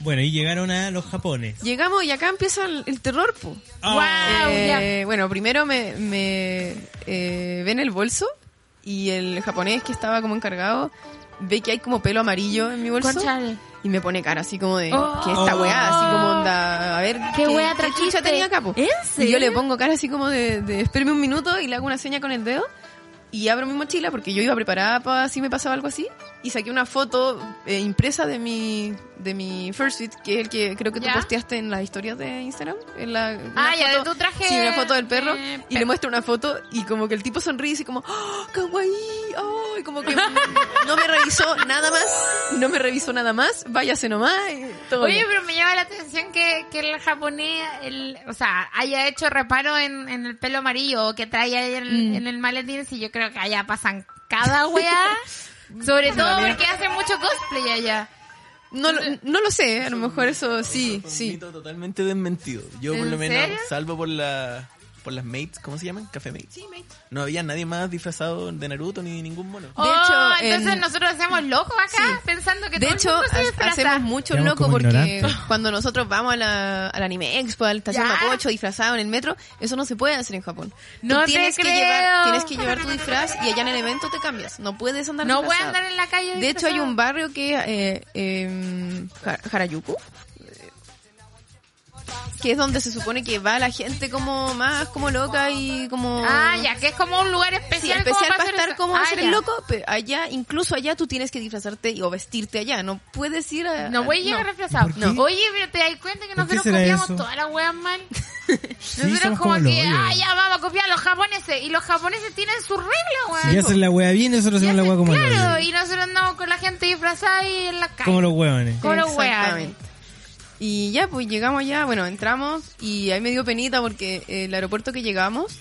Bueno, y llegaron a los japones. Llegamos y acá empieza el, el terror, pues. Guau, ya. Eh, bueno, primero me, me eh, ven el bolso y el japonés que estaba como encargado ve que hay como pelo amarillo en mi bolso Conchale. y me pone cara así como de Oh. que esta weá, así como onda, a ver ¿Qué weá trajiste? tenía acá, po? ¿En Y yo le pongo cara así como de, de espérame un minuto y le hago una seña con el dedo y abro mi mochila porque yo iba preparada para si me pasaba algo así y saqué una foto eh, impresa de mi de mi first suite que es el que creo que tú ¿Ya? posteaste en las historias de Instagram en la Ah, ya, de tu traje sí una foto del perro y le perro. muestro una foto y como que el tipo sonríe y como ¡Oh, kawaii oh, y como que [laughs] no me revisó nada más no me revisó nada más váyase nomás y todo Oye, bien. pero me llama la atención que, que el japonés, el, o sea, haya hecho reparo en, en el pelo amarillo que trae ahí en, Mm. en el maletín, si yo creo que allá pasan cada weá. [laughs] Sobre todo porque hace mucho cosplay allá. No, lo, no lo sé a lo mejor eso sí Un sí totalmente desmentido. Yo por ¿En lo menos, salvo por la por las mates, ¿cómo se llaman? Café mates. No había nadie más disfrazado de Naruto ni ningún mono. Oh, hecho, entonces en- nosotros hacemos locos acá, Sí. pensando que De todo hecho, el mundo se disfraza. hacemos mucho Quedamos loco porque ignorantes. [laughs] cuando nosotros vamos a la, al Anime Expo, a la estación Ya. Mapocho disfrazado en el metro, eso no se puede hacer en Japón. Tú No te tienes que creo. llevar, tienes que llevar tu disfraz y allá en el evento te cambias. No puedes andar No voy a disfrazado. andar en la calle De hecho, hay disfrazado. un barrio que eh, eh, Ha- Harajuku que es donde se supone que va la gente como más como loca y como Ah, ya, que es como un lugar Sí, especial. especial como para estar eso. como Ah, hacer ya. el loco, pero allá, incluso allá tú tienes que disfrazarte y- o vestirte allá, no puedes ir a... No voy a llegar no. refresado. ¿Por qué? Oye, pero te das cuenta que ¿Por qué nosotros copiamos eso? todas las weas mal. [laughs] Sí, Nosotros somos como como que, ah, ya vamos a copiar a los japoneses. Y los japoneses tienen sus reglas, weón. Si hacen la wea bien, nosotros Y hacemos la wea como Claro, y nosotros andamos con la gente disfrazada ahí en la calle. Como los hueones. Como los weones. Y ya, pues llegamos allá, bueno, entramos y ahí me dio penita porque el aeropuerto que llegamos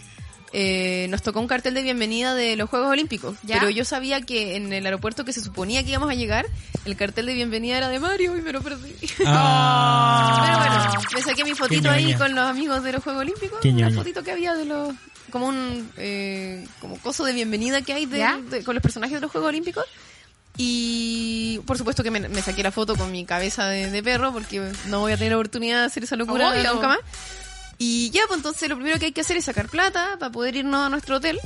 eh, nos tocó un cartel de bienvenida de los Juegos Olímpicos. ¿Ya? Pero yo sabía que en el aeropuerto que se suponía que íbamos a llegar, el cartel de bienvenida era de Mario y me lo perdí. [laughs] Ah. Pero bueno, me saqué mi fotito ahí con los amigos de los Juegos Olímpicos. Qué Una fotito que había de los... Como un... eh, como coso de bienvenida que hay de- con los personajes de los Juegos Olímpicos. Y por supuesto que me, me saqué la foto con mi cabeza de, de perro porque no voy a tener oportunidad de hacer esa locura Obvio. nunca más. Y ya, pues entonces lo primero que hay que hacer es sacar plata para poder irnos a nuestro hotel.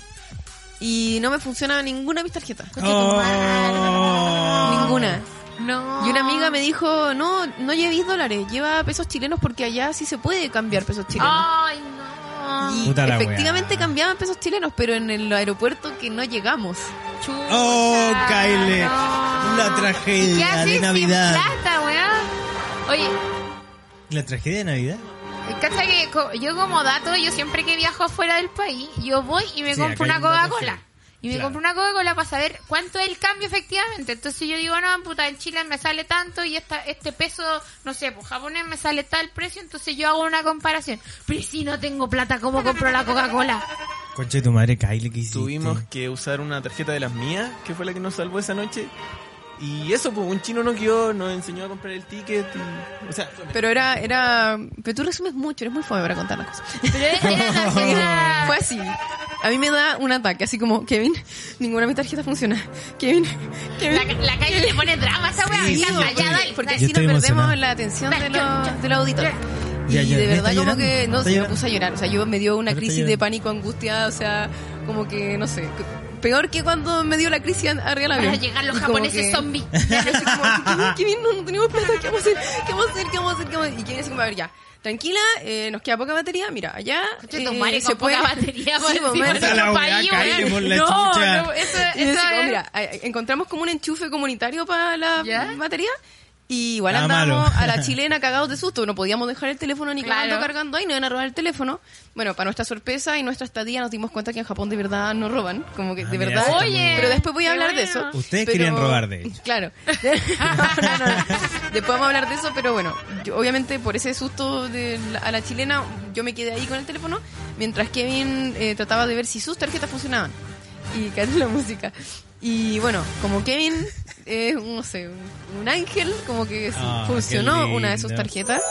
Y no me funciona ninguna de mis tarjetas. Oh. Ninguna. No. Y una amiga me dijo, no, no llevéis dólares, lleva pesos chilenos porque allá sí se puede cambiar pesos chilenos. Ay, no. Y Puta efectivamente cambiaban pesos chilenos, pero en el aeropuerto que no llegamos. Chucha, Oh, Kyle. no. La ¿Qué tragedia de sin Navidad. plata? Oye, La tragedia de Navidad. Cacha que yo como dato, yo siempre que viajo fuera del país, yo voy y me Sí, compro una Coca-Cola. Y me Claro. compro una Coca-Cola para saber cuánto es el cambio efectivamente. Entonces yo digo, no, puta, en Chile me sale tanto y esta, este peso, no sé, pues japonés me sale tal precio, entonces yo hago una comparación. Pero si no tengo plata, ¿cómo compro la Coca-Cola? Concha de tu madre, Kyle, ¿qué hiciste? Tuvimos que usar una tarjeta de las mías, que fue la que nos salvó esa noche. Y eso, pues un chino nos guió, nos enseñó a comprar el ticket. Y, o sea, Pero era, era, pero tú resumes mucho, eres muy fome para contar las cosas. Pero era, era [laughs] Fue así. A mí me da un ataque, así como, Kevin, ninguna de mis tarjetas funciona. Kevin, Kevin. La, la calle le pone drama a esa weá. Sí, Cacha, porque- así nos perdemos emocionado. la atención de los, de los auditores. Y Ya, ya, de ¿me verdad como llorando? que, no, ¿Está sí, me puse a llorar. O sea, yo me dio una ¿Pero está crisis de pánico angustiada, o sea, como que, no sé, peor que cuando me dio la crisis arriba del Van avión. a llegar los Y japoneses que- zombies. [laughs] Kevin, Kevin, no, no tenemos plata, ¿qué vamos a hacer? ¿Qué vamos a hacer? ¿Qué vamos a hacer? ¿Qué vamos a hacer? Y Kevin así como, a ver, ya, tranquila, eh, nos queda poca batería, mira, allá eh, madre, se con poca puede... batería, [laughs] Sí, por pues, encima de weá, país, weón. por la no, chucha. no, eso, eso como, es- mira, eh, encontramos como un enchufe comunitario para la ¿Ya? batería. Y igual Ah, andábamos malo. a la chilena cagados de susto. No podíamos dejar el teléfono ni Claro. cagando cargando ahí, no iban a robar el teléfono. Bueno, para nuestra sorpresa y nuestra estadía nos dimos cuenta que en Japón de verdad no roban. Como que Ah, de mira, verdad. está Oye, pero después voy a hablar de bueno. eso. Ustedes Pero- querían robar, de hecho. Claro. [laughs] No, no, no. Después vamos a hablar de eso, pero bueno, yo, obviamente por ese susto de la- a la chilena, yo me quedé ahí con el teléfono, mientras Kevin eh, trataba de ver si sus tarjetas funcionaban. Y cae la música. Y bueno, como Kevin es, no sé, un, un ángel, como que Ah, funcionó una de sus tarjetas.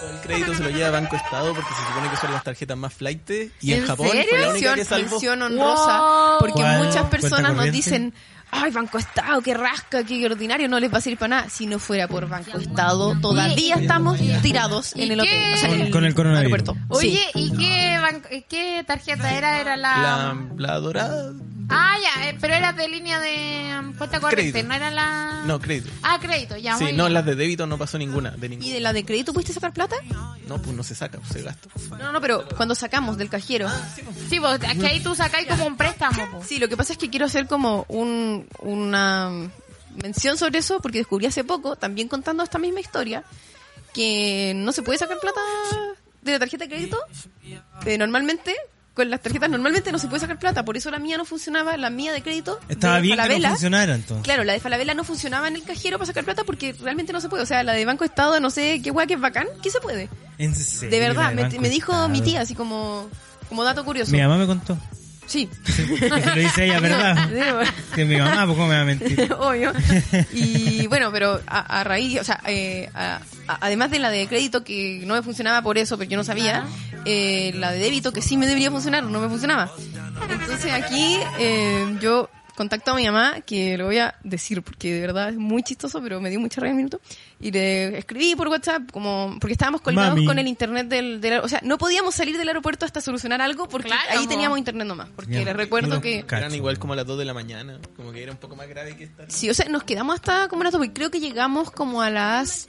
todo el crédito se lo lleva Banco Estado porque se supone que son las tarjetas más flight. Y en, ¿En Japón serio? fue la única que salvó. mención honrosa, Wow. porque ¿Cuál? muchas ¿Cuenta personas nos dicen, ay, Banco Estado, qué rasca, qué ordinario, no les va a servir para nada. Si no fuera por Banco Estado, todavía estamos tirados ¿Y en el hotel, o sea, Con el coronavirus. aeropuerto. Oye. ¿y qué, qué tarjeta era? Era la... La, la dorada. Ah, ya, eh, pero era de línea de um, cuenta corriente, Crédito. no era la... No, crédito. Ah, crédito, ya, Sí, muy no, bien. las de débito no pasó ninguna. De ¿Y ninguna. de la de crédito pudiste sacar plata? No, pues no se saca, se gasta. No, no, pero cuando sacamos del cajero. Sí, porque aquí ahí tú sacáis como un préstamo, po. Sí, lo que pasa es que quiero hacer como un, una mención sobre eso, porque descubrí hace poco, también contando esta misma historia, que no se puede sacar plata de la tarjeta de crédito. Eh, normalmente, con las tarjetas normalmente no se puede sacar plata, por eso la mía no funcionaba, la mía de crédito. Estaba de bien que no funcionara entonces. Claro, la de Falabella no funcionaba en el cajero para sacar plata porque realmente no se puede. O sea, la de Banco Estado, no sé qué guay que es bacán, ¿qué se puede? En serio, De verdad, me, dijo Estado. mi tía, así como, como dato curioso. Mi mamá me contó. Sí. [laughs] Lo dice ella, ¿verdad? [laughs] Sí, Que mi mamá, pues cómo me va a mentir. [laughs] Obvio. Y bueno, pero a, a raíz, o sea, eh, a- a- además de la de crédito que no me funcionaba por eso, pero yo no sabía, eh, la de débito que sí me debería funcionar, no me funcionaba. Entonces aquí eh, yo contacto a mi mamá, que lo voy a decir porque de verdad es muy chistoso, pero me dio mucha rabia el minuto, y le escribí por WhatsApp, como porque estábamos colgados Mami. con el internet del, del- O sea, no podíamos salir del aeropuerto hasta solucionar algo porque Claro, ahí teníamos internet nomás. Porque Ya. les recuerdo No, que... Eran igual como a las 2 de la mañana. Como que era un poco más grave que estar. Sí, o sea, nos quedamos hasta como las 12. Creo que llegamos como a las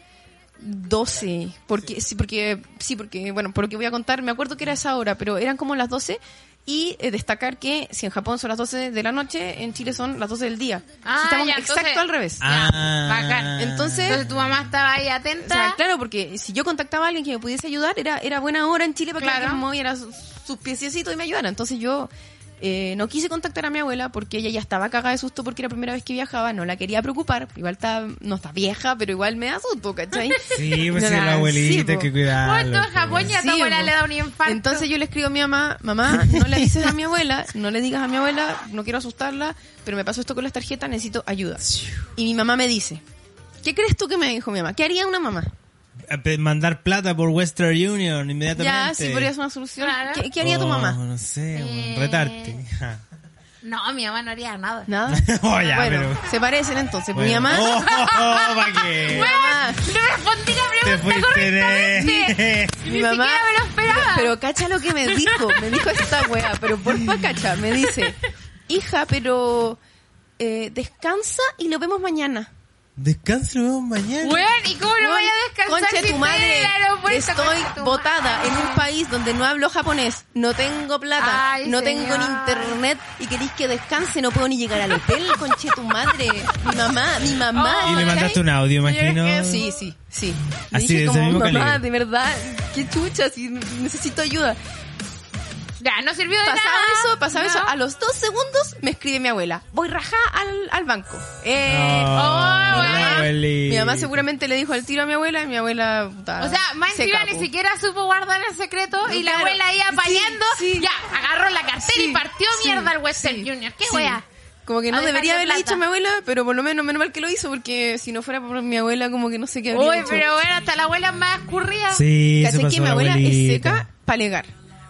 12. Porque, sí, porque, sí, porque, bueno, por lo que voy a contar, me acuerdo que era esa hora, pero eran como las 12. Y eh, destacar que si en Japón son las 12 de la noche, en Chile son las 12 del día. Ah, estamos ya, exacto entonces- al revés. Ah. Ya, bacán. Entonces- Entonces tu mamá estaba ahí O atenta. sea, claro, porque si yo contactaba a alguien que me pudiese ayudar, era, era buena hora en Chile para que alguien moviera sus, sus pieciecitos y me ayudara. Entonces yo eh, no quise contactar a mi abuela porque ella ya estaba cagada de susto porque era la primera vez que viajaba, no la quería preocupar. Igual está, no está vieja, pero igual me da susto, ¿cachai? [laughs] Sí, pues No, la abuelita, sí, hay que en Japón ya a tu abuela po. le da un infarto. Entonces yo le escribo a mi mamá, mamá, no le dices a mi abuela, no le digas a mi abuela, no quiero asustarla, pero me pasó esto con las tarjetas, necesito ayuda. Y mi mamá me dice, ¿qué crees tú que me dijo mi mamá? ¿Qué haría una mamá? Mandar plata por Western Union inmediatamente. Ya, sí, podría ser una solución. Claro. ¿Qué, qué haría tu Oh, mamá? No sé, Eh. retarte. No, mi mamá no haría nada. Nada. [laughs] Oh, ya, bueno, pero- se parecen entonces. Mi Bueno. mamá... Oh, oh, ¿pa' qué? mi mamá- No respondí la pregunta correctamente. Ni mi mamá... siquiera me lo esperaba. Pero cacha lo que me dijo. Me dijo esta wea, pero porfa cacha. Me dice, hija, pero eh, descansa y lo vemos mañana. Descanso, weón, mañana. Weón, ¿y cómo no voy a descansar Conche si tu estoy madre, en el aeropuerto? estoy tu botada en un país donde no hablo japonés, no tengo plata, Ay, no señor. tengo ni internet y queréis que descanse, no puedo ni llegar al hotel, [laughs] conche tu madre, mi mamá, mi mamá. Oh, Y le mandaste un audio, imagino. Sí, sí, sí. Así, dije de como, mamá, calibre. de verdad, qué chucha, si necesito ayuda. Ya, no sirvió de Pasaba nada. eso, pasaba No. eso, a los dos segundos me escribe mi abuela, voy rajá al, al banco. Eh, Oh, Oh, mi mamá seguramente le dijo al tiro a mi abuela y mi abuela... puta, O sea, más encima ni siquiera supo guardar el secreto y la Claro. abuela ahí apañando. Sí, sí. Ya, agarró la cartera Sí, y partió sí, mierda al Western sí, Junior. ¿Qué sí. wea? Como que no debería haberle plata. dicho a mi abuela, pero por lo menos menos mal que lo hizo, porque si no fuera por mi abuela, como que no sé qué habría Uy, hecho. pero bueno, hasta la abuela es más escurrida. Sí, se Caché pasó que mi la abuela es abuelita. seca para alegar.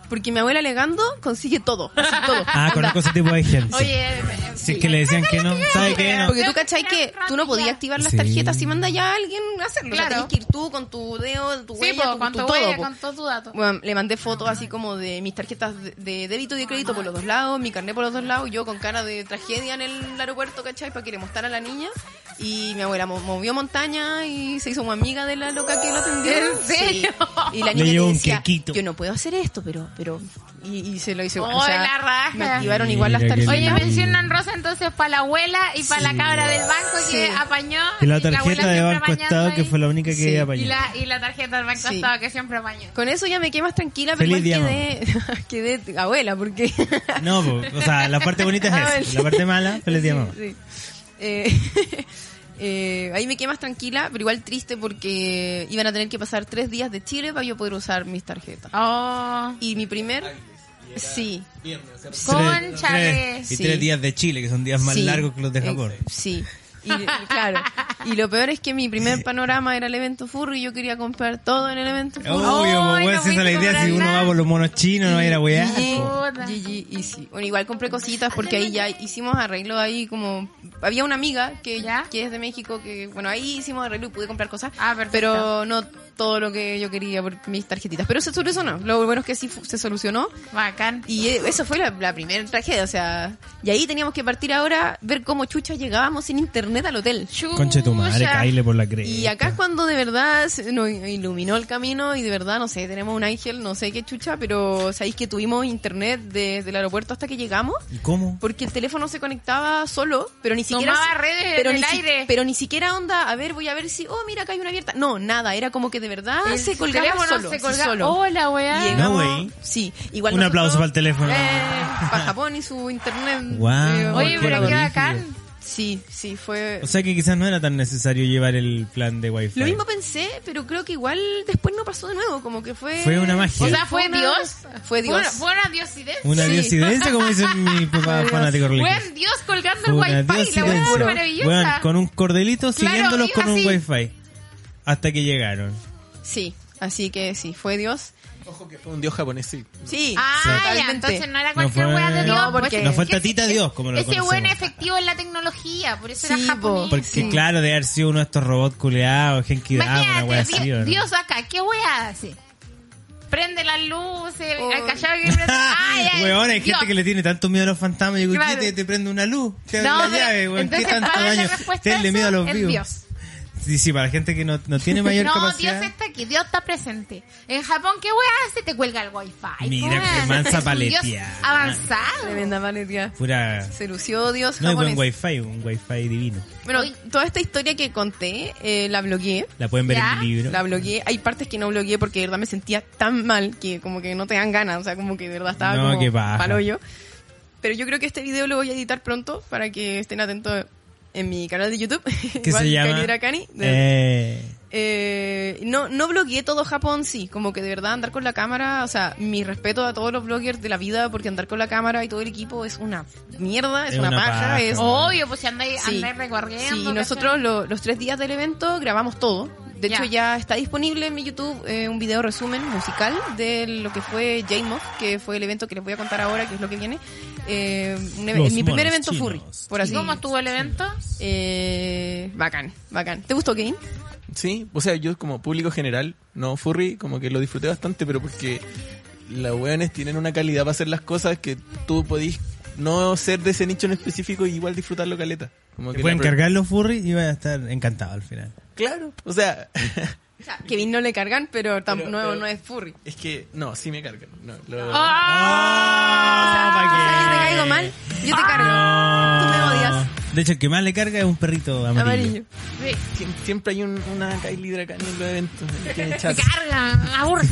Porque mi abuela alegando consigue todo, así todo. [laughs] Ah, conozco ese tipo de gente. Oye, Si es que le decían que no, ¿sabe qué? No. Porque tú cachai que tú no podías activar las Sí. tarjetas y manda ya a alguien a hacerlo. O sea, Claro. tenés que ir tú con tu dedo, tu sí, huella, po, con, con tu tu todo. huella, con todo tu dato. Bueno, le mandé fotos así como de mis tarjetas de- de débito y de crédito por los dos lados, mi carnet por los dos lados, yo con cara de tragedia en el aeropuerto, ¿cachai? Para que le mostrara a la niña. Y mi abuela mo- movió montaña y se hizo muy amiga de la loca que lo atendió. ¿En serio? Sí. Y la Le niña le un decía, quequito. yo no puedo hacer esto, pero, pero, y, y se lo hizo. Oh, la raja. me activaron igual las tarjetas. Oye, mencionan Rosa entonces para la abuela y para la cabra del banco que apañó. Y la y tarjeta de Banco Estado, que fue la única que Sí. apañó. Y la, y la tarjeta del Banco Sí. Estado que siempre apañó. Con eso ya me quedé más tranquila, pero Feliz igual día, quedé, [laughs] quedé abuela, porque... No, o sea, la parte bonita es [laughs] esa. La parte mala, feliz día, mamá. sí. Eh, [laughs] eh, ahí me quedé más tranquila, pero igual triste porque iban a tener que pasar tres días de Chile para yo poder usar mis tarjetas. Oh, Y mi primer... Sí. Conchale. Tres- y Sí. tres días de Chile, que son días más sí. largos que los de Eh, Japón. sí. Y, claro. Y lo peor es que mi primer panorama era el evento Furry y yo quería comprar todo en el evento Furry. Obvio, pues, no esa es la idea. Si uno va por los monos chinos, no va a ir a wear. GG, Puta. GG, y sí. Bueno, igual compré cositas porque ahí ya hicimos arreglo ahí como... Había una amiga que, ¿Ya? que es de México que, bueno, ahí hicimos arreglo y pude comprar cosas. Ah, perfecto. Pero no todo lo que yo quería por mis tarjetitas. Pero se solucionó. Lo bueno es que sí se solucionó. Bacán. Y eh, eso fue la, la primera tragedia, o sea... Y ahí teníamos que partir ahora, ver cómo chucha llegábamos sin internet al hotel. Conche tu madre, caíle por la cresta. Y acá es cuando de verdad nos iluminó el camino y de verdad, no sé, tenemos un ángel, no sé qué chucha, pero sabéis que tuvimos internet desde el aeropuerto hasta que llegamos. ¿Y ¿Cómo? Porque el teléfono se conectaba solo, pero ni siquiera... Tomaba redes pero del ni si- aire. pero ni siquiera onda, a ver, voy a ver si... Oh, mira, acá hay una abierta. No, nada, era como que de verdad El se colgaba teléfono solo. se sí, colgaba. solo. Hola, weá. Llegamos- No. Sí, igual Un aplauso para el teléfono. [laughs] para Japón y su internet. Guau. eh, Oye, pero qué bacán. Sí, sí, fue... O sea que quizás no era tan necesario llevar el plan de Wi-Fi. Lo mismo pensé, pero creo que igual después no pasó de nuevo, como que fue... Fue una magia. O sea, fue una- Dios. Fue Dios. Fue una, fue una diosidencia. Una Sí. diosidencia, como dice [laughs] mi papá fanático religioso. Weón, Dios colgando Fue el wifi. La diosidencia. maravillosa. Weón, con un cordelito Claro, siguiéndolos con un así. Wi-Fi. Hasta que llegaron. Sí, así que sí, fue Dios. Ojo que fue un dios japonés, sí. Sí, Ah, ya, entonces no era No cualquier fue- weá de Dios. No, porque- pues, No fue el ese- tatita Dios, como lo Ese buen efectivo en la tecnología, por eso Sí, era po. japonés. Porque Sí. claro, de haber sido uno de estos robots culeados, Genki Dama, una wea así, Di- ¿o no? Dios acá, ¿qué weá hace? Prende las luces, Oh. al callado que prende... [laughs] Ay, ay, Weón, hay Dios. gente que le tiene tanto miedo a los fantasmas. Y digo, Claro. ¿qué te, te prende una luz? Te abre No, la pero- llave, weón. ¿Qué entonces, tanto la daño? Tenle miedo a los es vivos. Dios. Sí, sí, para la gente que no, no tiene mayor [laughs] no, capacidad. Dios está aquí, Dios está presente. En Japón, ¿qué weá hace? Te cuelga el wifi. Mira, qué mansa [laughs] Es. Dios avanzado. Tremenda paletía. Pura... Se lució Dios No hay buen japonés. wifi, un wifi divino. Bueno, Uy. toda esta historia que conté, eh, la bloqueé. La pueden ver ¿Ya? en mi libro. La bloqueé. Hay partes que no bloqueé porque de verdad me sentía tan mal que como que no te dan ganas. O sea, como que de verdad estaba No, como paja. palollo. Pero yo creo que este video lo voy a editar pronto para que estén atentos en mi canal de YouTube. [laughs] ¿Qué se llama? Kani Drakani. De- Eh, Eh, no, no bloqueé todo Japón, sí, como que de verdad andar con la cámara, o sea, mi respeto a todos los bloggers de la vida, porque andar con la cámara y todo el equipo es una mierda, es, Es una, una paja, paja. es... Obvio, pues si andáis, Sí. andáis recorriendo. Sí, nosotros lo- los tres días del evento grabamos todo. De hecho, ya está disponible en mi YouTube eh, un video resumen musical de lo que fue J-Mod, que fue el evento que les voy a contar ahora, que es lo que viene. Eh, un mi primer evento chinos. furry, por ¿Y así cómo estuvo el evento? Eh, bacán, bacán. ¿Te gustó Game? Sí, o sea, yo como público general, no furry, como que lo disfruté bastante, pero porque las weones tienen una calidad para hacer las cosas que tú podís no ser de ese nicho en específico y igual disfrutarlo caleta. Como que pueden cargar los furries y vas a estar encantado al final. Claro, o sea, O sea, Kevin no le cargan, pero, Pero- no, pero- no es furry. es que, no, sí me cargan. No, lo- ¡Ah! ¿pa' O sea, yo te qué? caigo mal, yo te cargo. No. Tú me odias. De hecho, el que más le carga es un perrito amarillo. Amarillo. Siem- siempre hay un- una Kylie Dracan en los eventos. [laughs] chat. carga.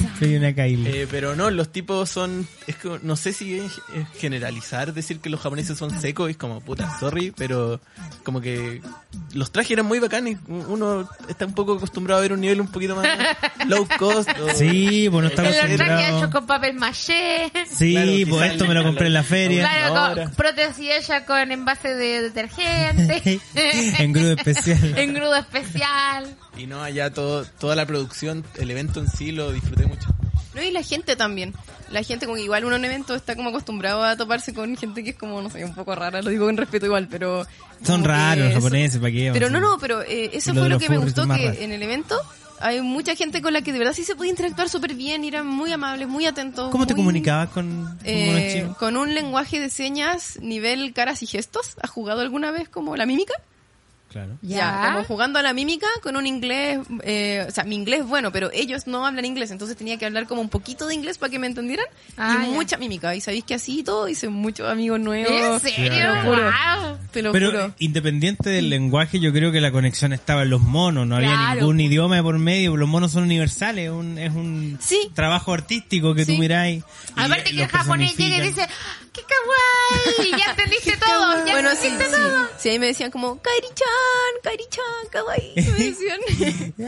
[laughs] Soy una Kylie. Eh, pero no, los tipos son. Es que no sé si es, es generalizar decir que los japoneses son secos, es como puta, sorry, pero como que los trajes eran muy bacanes. Uno está un poco acostumbrado a ver un nivel un poquito más [laughs] low cost. o- Sí, pues no estamos El traje acostumbrados. hecho con papel maché. Sí, Claro, pues esto me lo compré en la feria. Claro, con prótesis ella con envase de detergente. [laughs] en grupo especial. [laughs] en grudo especial. Y no, allá todo, toda la producción, el evento en sí lo disfruté mucho. No, y la gente también. La gente, como que igual uno en evento está como acostumbrado a toparse con gente que es como, no sé, un poco rara, lo digo con respeto igual, pero... Son raros los japoneses, ¿para qué? Pero no, no, pero eh, eso lo fue lo que me gustó, que en el evento hay mucha gente con la que de verdad sí se puede interactuar súper bien, eran muy amables, muy atentos. ¿Cómo te comunicabas con, Eh, con un lenguaje de señas nivel caras y gestos. ¿Has jugado alguna vez como la mímica? Claro. Ya. como jugando a la mímica con un inglés, eh, o sea, mi inglés es bueno, pero ellos no hablan inglés, entonces tenía que hablar como un poquito de inglés para que me entendieran Ah, y ya. mucha mímica. Y sabéis que así y todo hice muchos amigos nuevos. ¿En Te serio? lo juro. Wow. Te lo Pero juro. independiente del lenguaje, yo creo que la conexión estaba en los monos, no había Claro. ningún idioma de por medio, los monos son universales, un- es un Sí. trabajo artístico que tú Sí. miráis. y Aparte que el japonés llega y dice, ¡Ah, ¡qué kawaii! Ya [laughs] entendiste todo, ya Bueno, sí, entendiste sí. todo. Sí, ahí me decían como, Kairi-chan, Kairi-chan, kawaii, me [laughs] decían.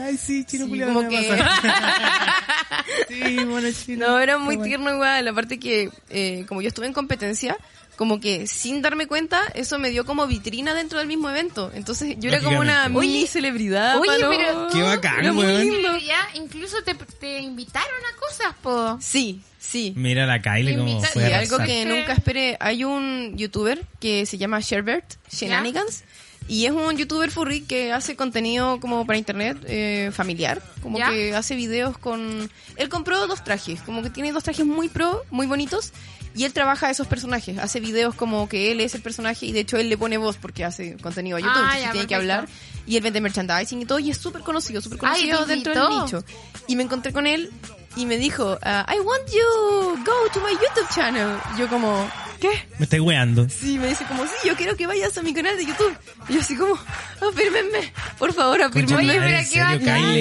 Ay, sí, chino Sí, como que- [laughs] sí, mono chino. No, era muy Qué bueno. tierno igual. Aparte que, eh, como yo estuve en competencia, como que sin darme cuenta, eso me dio como vitrina dentro del mismo evento. Entonces yo era como una mini celebridad. oye, pero- Qué bacán, Era muy weón. lindo. Pero ya incluso te, te invitaron a cosas, po. Sí, sí. Mira la Kylie como fue Y a algo que nunca esperé, hay un youtuber que se llama Sherbert Shenanigans y es un youtuber furry que hace contenido como para internet eh, familiar, como ¿Ya? que hace videos con... Él compró dos trajes, como que tiene dos trajes muy pro, muy bonitos y él trabaja a esos personajes, hace videos como que él es el personaje y de hecho él le pone voz porque hace contenido a YouTube, Ah, entonces ya, tiene que perfecto. hablar y él vende merchandising y todo y es súper conocido, súper Ay, conocido te dentro del nicho. Y me encontré con él y me dijo, ah, I want you, go to my YouTube channel. Yo como, ¿qué? Me estoy weando. Sí, me dice como, sí, yo quiero que vayas a mi canal de YouTube. Y yo así como, afírmenme, por favor, afírmenme. en qué serio, bacán.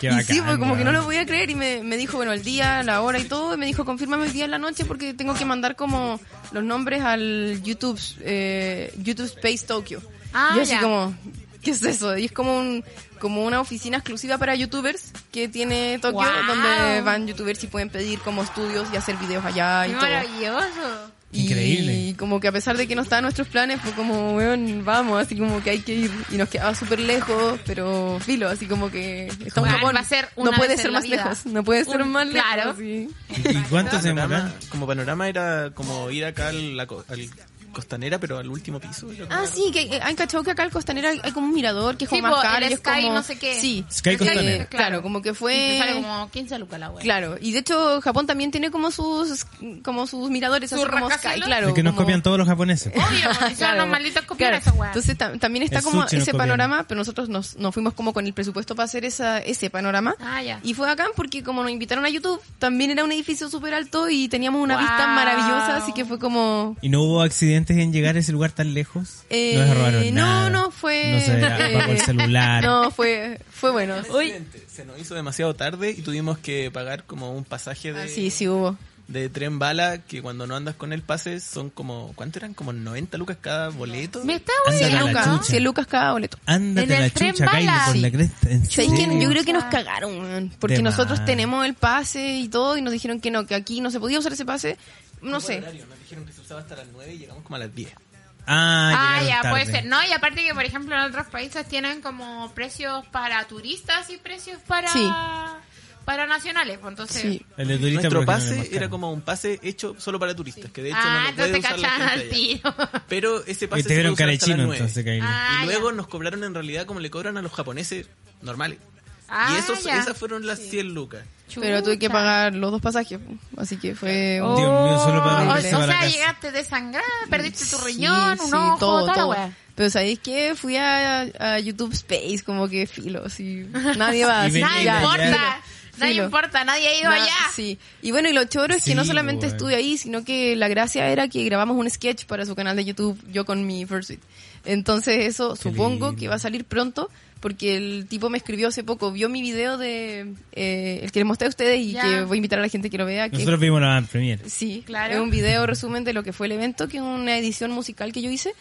Qué y sí, pues como que no lo podía creer y me, me dijo, bueno, el día, la hora y todo, y me dijo, confírmame el día en la noche porque tengo que mandar como los nombres al YouTube, eh, YouTube Space Tokyo. Ah, y yo así ya. como, ¿qué es eso? Y es como un como una oficina exclusiva para youtubers que tiene Tokio, Wow. donde van youtubers y pueden pedir como estudios y hacer videos allá y Qué todo. maravilloso. Y- Increíble. Y como que a pesar de que no estaban nuestros planes, fue como, weón, vamos, así como que hay que ir. Y nos quedaba súper lejos, pero filo, así como que estamos en Bueno, Japón. va a ser una no puede vez ser más vida. lejos, no puede ser Un- más lejos. claro. sí. ¿Y cuánto se Panorama, demora? como panorama era como ir acá al, al costanera, pero al último piso. Ah, sí, que han cachado que acá al Costanera hay, como un mirador que es Sí, como más po, caro el y es Sky como... no sé qué. Sí, Sky Eh, Costanera. claro, como que Y fue... sale como 15 lucas la wea. Claro, y de hecho Japón también tiene como sus como sus miradores, ¿Sus así como Sky, claro. Es que nos como- copian todos los japoneses. Obvio, Claro, los malditos copiar claro. esa wea. Entonces ta- también está El como ese copian. panorama, pero nosotros nos, nos fuimos como con el presupuesto para hacer esa, ese panorama. Ah, ya. Y fue acá porque como nos invitaron a YouTube, también era un edificio súper alto y teníamos una Wow. vista maravillosa, así que fue como... ¿Y no hubo accidentes en llegar a ese lugar tan lejos? Eh, no se robaron no, nada. no, fue- No se apagó el [laughs] celular. No, fue, fue bueno. Accidente. Se nos hizo demasiado tarde y tuvimos que pagar como un pasaje de, Ah, sí, sí hubo. de tren bala que cuando no andas con el pase son como, ¿cuánto eran? Como 90 lucas cada boleto. Me está lucas, chucha. 100 lucas cada boleto. Ándate En la el tren chucha, bala. por la Sí. cresta. Yo creo que nos cagaron. Porque De nosotros tenemos el pase y todo y nos dijeron que no, que aquí no se podía usar ese pase. No sé. Horario, Nos dijeron que se usaba hasta las 9 y llegamos como a las 10. Ah, Ah, ya, puede tarde. ser. No, y aparte que, por ejemplo, en otros países tienen como precios para turistas y precios para Sí. para nacionales. Pues entonces, Sí. El de turista Nuestro pase era como un pase hecho solo para turistas, que de hecho ah, no lo puede entonces usar la gente al allá. tiro. [laughs] Pero ese pase se puede usar hasta las chino 9. entonces. Ah, y luego ya. nos cobraron en realidad como le cobran a los japoneses normales. Ah, y esos, esas fueron las 100 lucas. Pero tuve que pagar los dos pasajes, así que fue... Oh, Dios mío, solo para o, irse o para la sea, casa. llegaste desangrada, perdiste tu Sí, riñón, sí, un ojo, todo, toda la todo. wea. Pero ¿sabéis qué? Fui a, a YouTube Space, como que filo, así. Nadie va [laughs] así. Nada ya, importa, ya. nadie importa, nadie ha ido Na- allá. Sí. Y bueno, y lo choro es que no Sí, solamente bueno. estuve ahí, sino que la gracia era que grabamos un sketch para su canal de YouTube, yo con mi Fursuit. Entonces eso supongo lindo. que va a salir pronto, porque el tipo me escribió hace poco, vio mi video de eh, el que les mostré a ustedes y Ya. que voy a invitar a la gente que lo vea. Que Nosotros vimos la van premier. Sí, Claro. es un video resumen de lo que fue el evento, que es una edición musical que yo hice.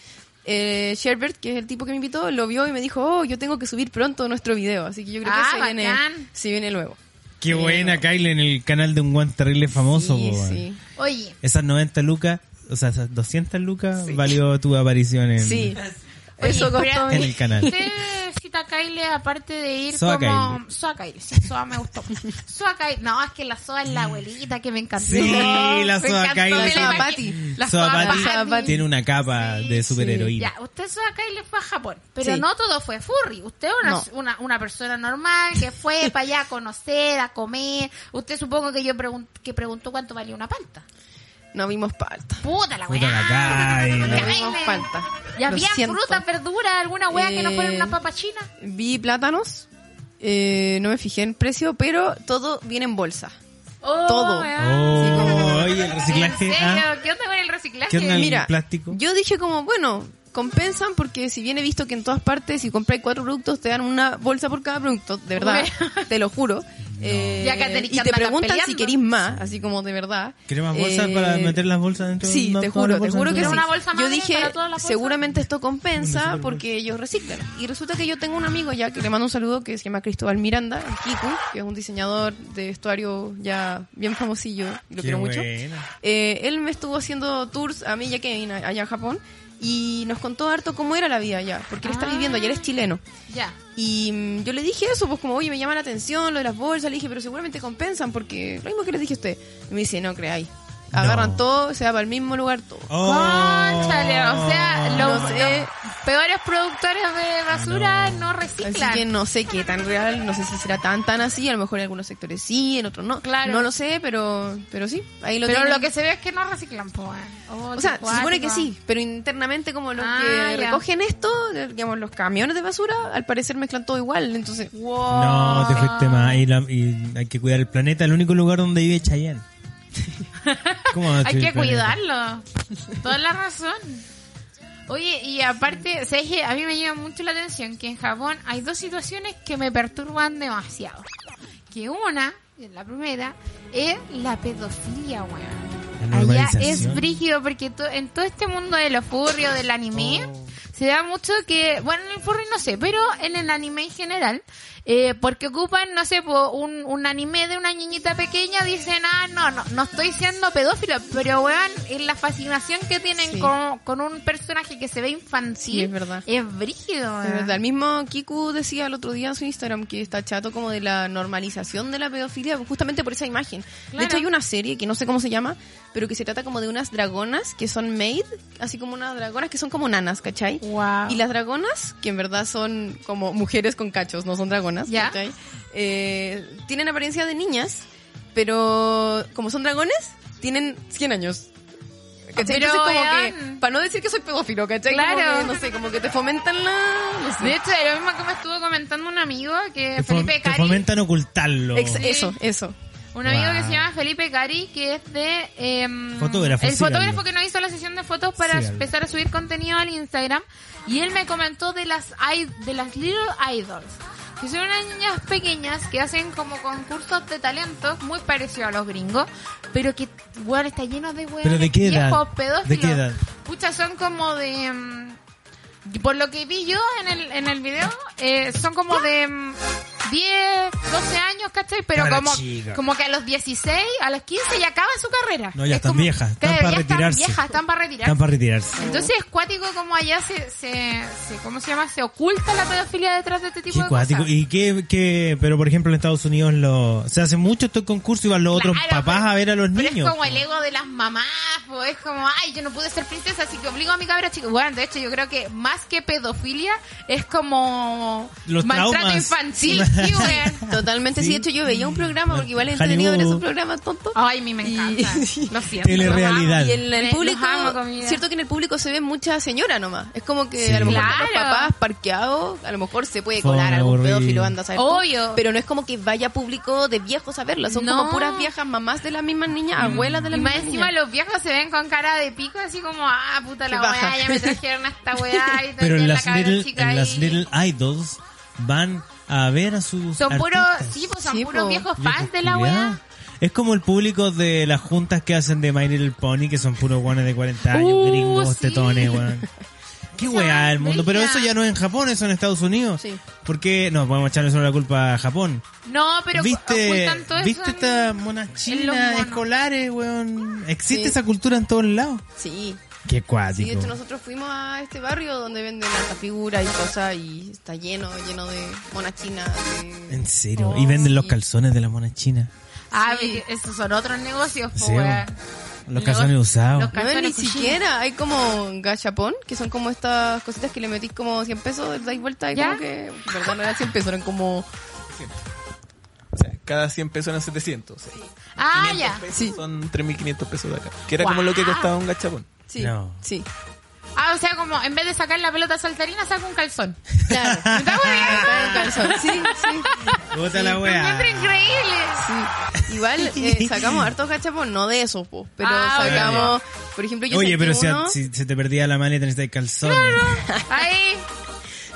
Eh, Sherbert, que es el tipo que me invitó, lo vio y me dijo, oh, yo tengo que subir pronto nuestro video, así que yo creo Ah, que se viene, se viene luego. Qué buena, Kyle, en el canal de un guante terrible famoso. Sí. Oye, Esas 90 lucas, o sea, esas 200 lucas valió tu aparición en, Sí. Eso costó en el canal. Usted cita a Kyle aparte de ir Soa como... Kyle. Soa Kyle, sí, Soa me gustó. Soa Kyle, no, es que la Soa es la abuelita que me encantó. Sí, la Me Soa Kyle. La Soa Patty. La Soa Soa Patty tiene una capa de superheroína. Ya, usted Soa Kyle fue a Japón, pero Sí. no todo fue furry. Usted es una, No. una, una persona normal que fue [laughs] para allá a conocer, a comer. Usted supongo que yo pregun- que preguntó cuánto valía una palta. No vimos palta. Puta la Puta weá. la Kyle. No vimos palta. ¿Y había siento. frutas, verduras, alguna weá que no fuera Eh, una papa china? Vi plátanos, eh, no me fijé en precio, pero todo viene en bolsa. Oh, todo. Oh, oye, el ¿En reciclaje. serio? ah, ¿Qué onda con el reciclaje? ¿Qué onda el Mira, plástico? yo dije como, bueno, compensan porque si bien he visto que en todas partes si compras cuatro productos te dan una bolsa por cada producto, de verdad, te lo juro. Eh, Ya que que y te preguntan si queréis más, así como de verdad. ¿Querés más bolsas Eh, para meter las bolsas dentro de Sí, te juro, te juro que sí. una bolsa Yo dije, para todas las bolsas? seguramente esto compensa porque ellos reciclan. Y resulta que yo tengo un amigo ya que le mando un saludo que se llama Cristóbal Miranda, en Kiku, que es un diseñador de vestuario ya bien famosillo, lo Qué quiero mucho. Eh, él me estuvo haciendo tours a mí y a Kevin a- allá en Japón y nos contó harto cómo era la vida allá, porque él está Ah. viviendo allá, él es chileno. Ya. Y mm, yo le dije eso, pues como, oye, me llama la atención lo de las bolsas, le dije, pero seguramente compensan, porque lo mismo que les dije a usted. Y me dice, no creáis. Agarran No. todo, se va para el mismo lugar todo. Oh. O sea, los, No sé. Peores productores de basura no, reciclan. Así que no sé qué tan real, no sé si será tan tan así, a lo mejor en algunos sectores sí, en otros no. Claro. No lo sé, pero pero sí, ahí lo Pero tienen. lo que se ve es que no reciclan, pues. O sea, se supone que sí, pero internamente como los Ah, que ya. recogen esto, digamos, los camiones de basura, al parecer mezclan todo igual, entonces... Wow. No, te fuiste más. Y, la- y hay que cuidar el planeta, el único lugar donde vive Chayanne. [laughs] ¿Cómo Hay que planeta? cuidarlo. Toda la razón. Oye, y aparte, ¿sabes qué? A mí me llama mucho la atención que en Japón hay dos situaciones que me perturban demasiado. Que una, la primera, es la pedofilia, weón. Allá es brígido porque to- en todo este mundo de los furry o del anime Oh. Se da mucho que, bueno, en el furry no sé, pero en el anime en general, eh, porque ocupan, no sé, un, un anime de una niñita pequeña, dicen, ah, no, no, no estoy siendo pedófilo, pero weón, es la fascinación que tienen Sí. con, con un personaje que se ve infantil. Sí, es verdad. Es brígido, weón. verdad, el mismo Kiku decía el otro día en su Instagram que está chato como de la normalización de la pedofilia justamente por esa imagen. Claro. De hecho hay una serie que no sé cómo se llama, pero que se trata como de unas dragonas que son maid, así como unas dragonas que son como nanas, ¿cachai? Wow. Y las dragonas, que en verdad son como mujeres con cachos, no son dragonas, Ya. ¿cachai? Eh, tienen apariencia de niñas, pero como son dragones, tienen 100 años. ¿Cachai? Pero, Entonces como que, para no decir que soy pedófilo, ¿cachai? Como Claro. que, no sé, como que te fomentan la... no sé. De hecho, lo mismo que me estuvo comentando un amigo, que Te, Felipe te Cari. fomentan ocultarlo. Ex- Sí. Eso, eso. Un amigo Wow. que se llama Felipe Cari, que es de... em, Fotógrafo, El síganlo. fotógrafo que nos hizo la sesión de fotos para Síganlo. empezar a subir contenido al Instagram. Y él me comentó de las, de las Little Idols. Que son unas niñas pequeñas que hacen como concursos de talentos muy parecidos a los gringos. Pero que, weón, está lleno de weón. ¿Pero de qué edad? viejos pedófilos. ¿De qué edad? Pucha, son como de... em, por lo que vi yo en el, en el video, eh, son como de mm, 10, 12 años, ¿cachai? Pero como, chica. como que a los 16, a los 15 ya acaba su carrera. No, ya Es están como- viejas, están para retirarse. Están viejas, están para retirarse. Están para retirarse. Entonces es cuático como allá se, se, se- ¿cómo se llama? Se oculta la pedofilia detrás de este tipo Qué de cuático. cosas. ¿Y qué, qué? Pero por ejemplo en Estados Unidos lo, se hace mucho estos concursos y van los otros papás pero- a ver a los Pero niños. es como el ego de las mamás, po. es como, ay, yo no pude ser princesa, así que obligo a mi cabra chica. Bueno, de hecho, yo creo que más que pedofilia es como Los maltrato traumas. infantil. [laughs] [laughs] Totalmente, sí. Sí. De hecho, yo veía un programa, porque igual es entretenido ver esos programas tontos. Ay, a mí me Y- encanta. [laughs] Lo siento. Telerealidad. Y en el Los público, cierto que en el público se ve mucha señora nomás. Es como que Sí. a lo mejor Claro. los papás parqueados, a lo mejor se puede colar algún pedófilo, anda a saber. Obvio. Pero no es como que vaya público de viejos a verla. Son No. como puras viejas mamás de las mismas niñas, abuelas de Y las más mismas encima niñas. los viejos se ven con cara de pico, así como, ah, puta la weá, ya me trajeron a esta weá y [laughs] Pero en las, la little, en las. Little Idols van a ver a sus Son puros, sí, pues son Sí, puros po. viejos fans de la weá. Es como el público de las juntas que hacen de My Little Pony, que son puros guanes de 40 años, Uh, gringos, sí. tetones, weón. [laughs] Qué weá el mundo. Pero eso ya no es en Japón, eso en Estados Unidos. Sí. ¿Por qué no podemos echarle solo la culpa a Japón? No, pero ¿Viste, eso ¿viste en- estas monas en los chinas monos. escolares, weón? Existe Sí. esa cultura en todos lados. Sí. Qué Sí, cuático. de hecho nosotros fuimos a este barrio donde venden harta figura y cosas y está lleno, lleno de monas chinas. de- En serio. Oh, y venden los sí. calzones de la mona china. Ah, Sí. esos son otros negocios, po, Sí. Los calzones Los- usados. los No, ni calzones cuchillos. siquiera. Hay como gachapón, que son como estas cositas que le metís como 100 pesos, dais vuelta y ¿Ya? como que, verdad no eran 100 pesos, eran como... O sea, cada 100 pesos eran 700. o sea, Ah, 500 ya. pesos Sí. Son 3.500 pesos de acá. Que era como lo que costaba un gachapón. Sí, No. sí. Ah, o sea, como en vez de sacar la pelota saltarina, saca un calzón. Claro. [laughs] Está bueno. Un calzón. Sí, sí. Puta la Me weá. encuentro increíble. Sí. Igual eh, [laughs] sacamos hartos gachapón, no de esos, po, pero Ah, sacamos, por ejemplo, yo Oye, pero si, uno- si se te perdía la maleta necesitas calzones. [laughs] Ahí.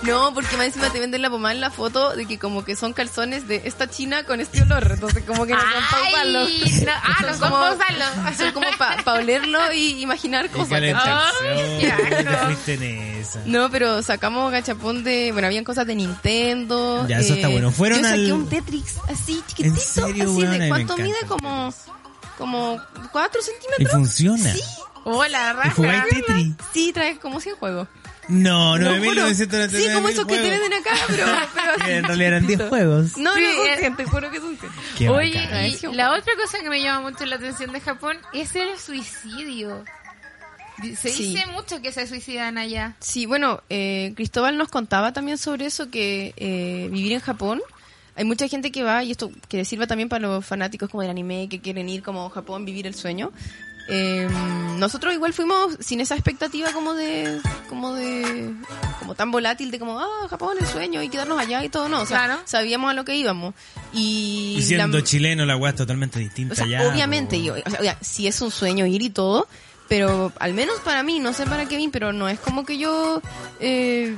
No, porque más encima te venden la pomada en la foto de que como que son calzones de esta china con este olor, entonces como que no son para usarlo. no, ah, no son para usarlo. Son como para olerlo y imaginar Y cosas. No, pero sacamos gachapón de... Bueno, habían cosas de Nintendo. Ya, eso está bueno. Fueron yo saqué al- un Tetris así chiquitito. serio, así de cuánto mide como... Como 4 Y centímetros. funciona. Sí. Hola, ¿Y raja. jugáis Tetris? Sí, trae como 100 juegos. No, juro. 9.999 Sí, como esos que te venden acá, pero, pero [laughs] en realidad eran 10 juegos. No, Sí, no son eh. 100, te juro que son 100. Qué Oye, y la otra cosa que me llama mucho la atención de Japón es el suicidio. Di- Se Sí. dice mucho que se suicidan allá. Sí, bueno, eh, Cristóbal nos contaba también sobre eso, que eh, vivir en Japón, hay mucha gente que va, y esto que sirva también para los fanáticos como del anime, que quieren ir como a Japón, vivir el sueño. Eh, nosotros igual fuimos sin esa expectativa como de, como de, como tan volátil de como, ah, Japón, el sueño, y quedarnos allá y todo, no, o sea, Claro. sabíamos a lo que íbamos. Y, Y siendo la- chileno, la weá es totalmente distinta o sea, ya. obviamente, yo, o sea, oiga, sí es un sueño ir y todo, pero al menos para mí, no sé para Kevin, pero no es como que yo eh,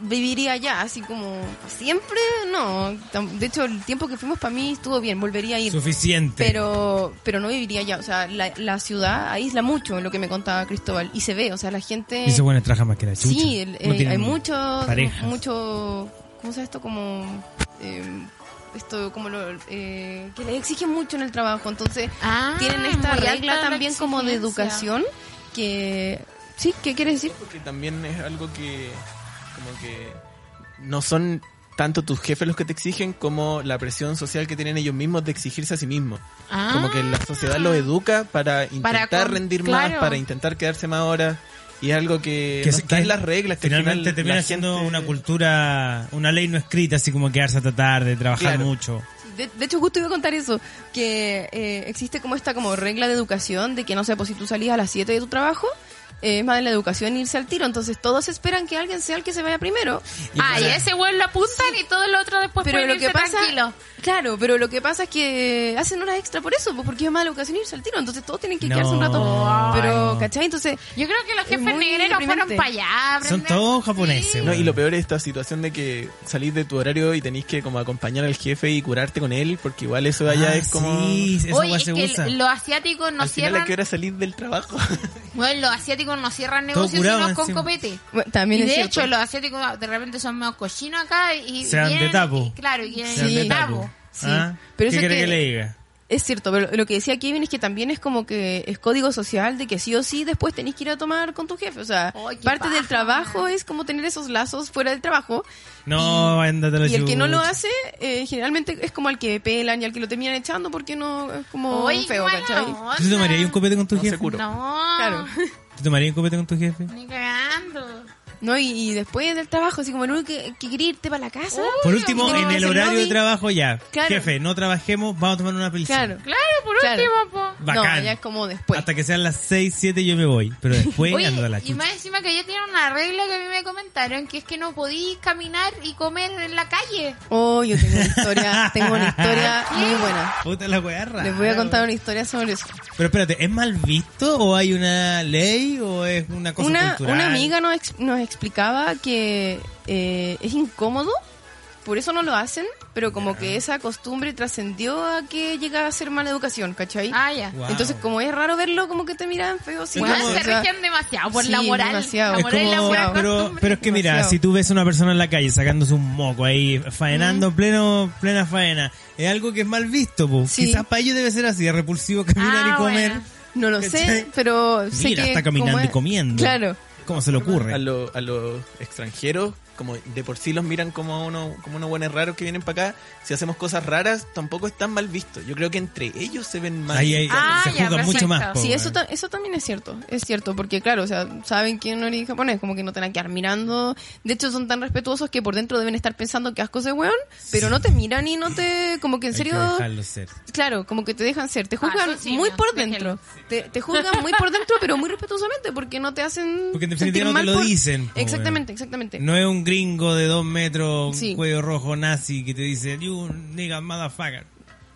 viviría allá, así como siempre, no. De hecho, el tiempo que fuimos para mí estuvo bien, volvería a ir. Suficiente. Pero, pero no viviría allá, o sea, la, la ciudad aísla mucho, lo que me contaba Cristóbal, y se ve, o sea, la gente... Y esos buenos trabajan más que la chucha. Sí, el- No eh, hay mucho, parejas. mucho, ¿cómo se esto? Como, eh, esto, como lo, eh, que les exigen mucho en el trabajo, entonces Ah, tienen esta regla también como de educación que, sí, ¿qué quieres decir? Porque también es algo que, que, no son tanto tus jefes los que te exigen como la presión social que tienen ellos mismos de exigirse a sí mismos. Ah. Como que la sociedad los educa para intentar con- rendir claro. más, para intentar quedarse más horas. Y es algo que, Que no está que en las reglas. Que al Finalmente final termina la siendo gente- una cultura, una ley no escrita, así como quedarse hasta tarde, trabajar Claro. mucho. De, de hecho, justo iba a contar eso, que eh, existe como esta como regla de educación de que, no sé, pues si tú salís a las 7 de tu trabajo, eh, es más de la educación irse al tiro, entonces todos esperan que alguien sea el que se vaya primero. Ah, y a ese güey lo apuntan y todo lo otro después pero pueden lo que pasa tranquilo. claro pero lo que pasa es que hacen horas extra por eso pues, porque es más de educación irse al tiro entonces todos tienen que No. quedarse un rato pero. ¿cachai? entonces Yo creo que los Es jefes negreros fueron para allá. a Son todos japoneses, No, y lo peor es esta situación de que salís de tu horario y tenéis que como acompañar al jefe y curarte con él, porque igual eso de allá Ah, es como... Sí, Oye, weá es se que usa. los asiáticos no al final cierran. hay que hora salir del trabajo. Bueno, los asiáticos no cierran negocios curado sino con encima. copete. bueno, también Y es de cierto. hecho, los asiáticos de repente son medio cochinos acá y Se dan de tapo. y- claro, y quieren Se dan Sí. de tapo. Sí. ¿Ah? Pero ¿Qué eso quiere que- que le diga? Es cierto, pero lo que decía Kevin es que también es como que es código social de que sí o sí después tenés que ir a tomar con tu jefe. O sea, qué parte del paja. trabajo es como tener esos lazos fuera del trabajo. No, ándate la Y el que no lo hace, eh, generalmente es como al que pelan y al que lo terminan echando porque no es como Oye, feo, ¿cachai? ¿Tú tomarías un copete con tu No jefe? cura. No. Claro. [laughs] ¿Tú tomarías un copete con tu jefe? Ni cagando. No, y, y después del trabajo, así como el único que, que quería irte para la casa. Por último, en el horario de lobby. trabajo ya. Claro. Jefe, no trabajemos, vamos a tomar una película. Claro. Claro, por Claro. último, po. Bacán. No, ya es como después. Hasta que sean las 6, 7 yo me voy. Pero después [laughs] Oye, ando a la y chucha. más encima que ya tiene una regla que a mí me comentaron, que es que no podís caminar y comer en la calle. Oh, yo tengo una historia, [laughs] tengo una historia muy buena. Puta la weá rara. Les voy a contar una historia sobre eso. Pero espérate, ¿es mal visto o hay una ley o es una cosa Una, cultural? una amiga nos, nos explicaba que eh, es incómodo, por eso no lo hacen, pero como que esa costumbre trascendió a que llega a ser mala educación, ¿cachai? Ah, ya. Wow. Entonces, como es raro verlo, como que te miran feo. Sí, Bueno, como- se o sea, rigen demasiado por sí, la moral. demasiado. La moral y la como, buena pero, pero es que mira, Demasiado. si tú ves a una persona en la calle sacándose un moco ahí, faenando en pleno, plena faena, es algo que es mal visto, po. Sí. Quizás para ellos debe ser así, es repulsivo caminar Ah, y comer. bueno. No lo ¿Cachai? sé, pero sé Mira, que está caminando como y comiendo. Claro. ¿Cómo se le ocurre? A, lo- a los extranjeros, como de por sí los miran como uno, como unos buenos raros que vienen para acá. Si hacemos cosas raras, tampoco es tan mal visto. Yo creo que entre ellos se ven mal. Ahí, ahí Ah, se ya, juzga mucho más. po, Sí, eso, ta- eso también es cierto, es cierto, porque claro, o sea, saben que no eres japonés, como que no te van a quedar mirando, de hecho son tan respetuosos que por dentro deben estar pensando que asco de weón, pero no te miran y no te, como que en Hay que serio, dejarlo ser. claro, como que te dejan ser, te Ah, juzgan muy por dentro, te, te juzgan muy por dentro, pero muy respetuosamente, porque no te hacen Porque en definitiva no te mal lo por- dicen, po, Exactamente, exactamente. No es un gringo de dos metros, Sí. cuello rojo nazi que te dice, you nigga motherfucker.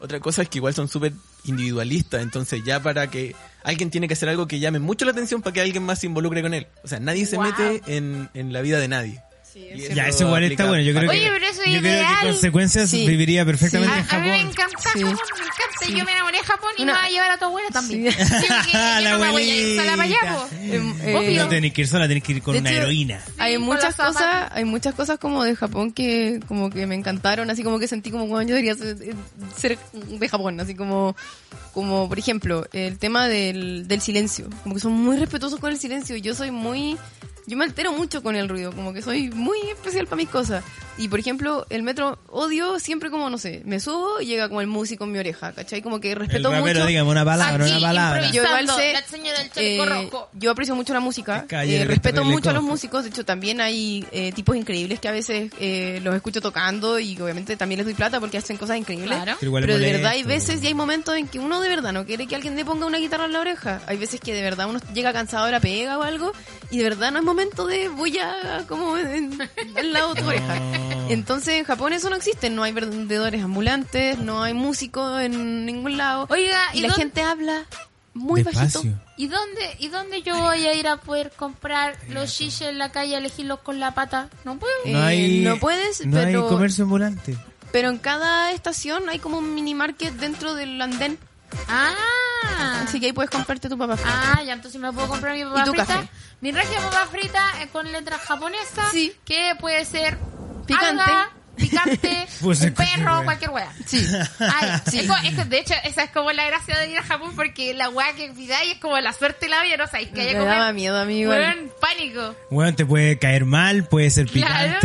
Otra cosa es que igual son súper individualistas, entonces ya para que alguien tiene que hacer algo que llame mucho la atención para que alguien más se involucre con él. O sea, nadie se Wow. mete en, en la vida de nadie. Ya, eso igual está bueno. Yo creo Oye, que, pero eso es yo creo ideal. que consecuencias Sí. viviría perfectamente A, en a mí me Japón. encanta Sí. Japón, me encanta. Sí. Yo me enamoré de Japón y me va a llevar a tu abuela también. [laughs] La no me voy a ir sola para allá. Em, eh. No tenés que ir sola, tenés que ir con De una hecho, heroína. hay muchas cosas, hay muchas cosas como de Japón que como que me encantaron, así como que sentí como cuando yo debería ser, ser de Japón, así como como por ejemplo, el tema del, del silencio, como que son muy respetuosos con el silencio, yo soy muy yo me altero mucho con el ruido, como que soy muy especial para mis cosas. Y por ejemplo, el metro odio siempre como, no sé, me subo y llega como el músico en mi oreja, ¿cachai? Como que El respeto rapero, mucho. dígame una palabra, Aquí, una palabra. Yo igual sé, la señora del chaleco eh, rojo. yo aprecio mucho la música, Calle eh, respeto mucho a los músicos, de hecho también hay eh, tipos increíbles que a veces eh, los escucho tocando y obviamente también les doy plata porque hacen cosas increíbles. Claro. Pero Pero de verdad hay veces y hay momentos en que uno de verdad no quiere que alguien le ponga una guitarra en la oreja. Hay veces que de verdad uno llega cansado de la pega o algo y de verdad no es momento de voy a como en, al lado de tu oreja. Entonces en Japón eso no existe, no hay vendedores ambulantes, no hay músicos en ningún lado Oiga, y, ¿y, la dónde, gente habla muy Despacio. bajito. ¿y dónde y dónde yo voy a ir a poder comprar los shishes en la calle, elegirlos con la pata? No puedo. Eh, No hay, no puedes, no pero, hay comercio ambulante. pero en cada estación hay como un mini market dentro del andén. Ah. Así que ahí puedes comprarte tu papá. Ah, ya entonces me puedo comprar mi papa ¿Y tu frita. café? Mi regia papa frita eh, con letras japonesas. Sí. Que puede ser Picante. alga, picante, Puede [laughs] ser un perro, wea. cualquier wea. Sí. Ay, [laughs] Sí. es, como- es que, de hecho, esa es como la gracia de ir a Japón porque la wea que pidáis es como la suerte la vida, no sabéis que Me haya comer. daba miedo a mí igual. Weón, pánico. Bueno, te puede caer mal, puede ser Claro.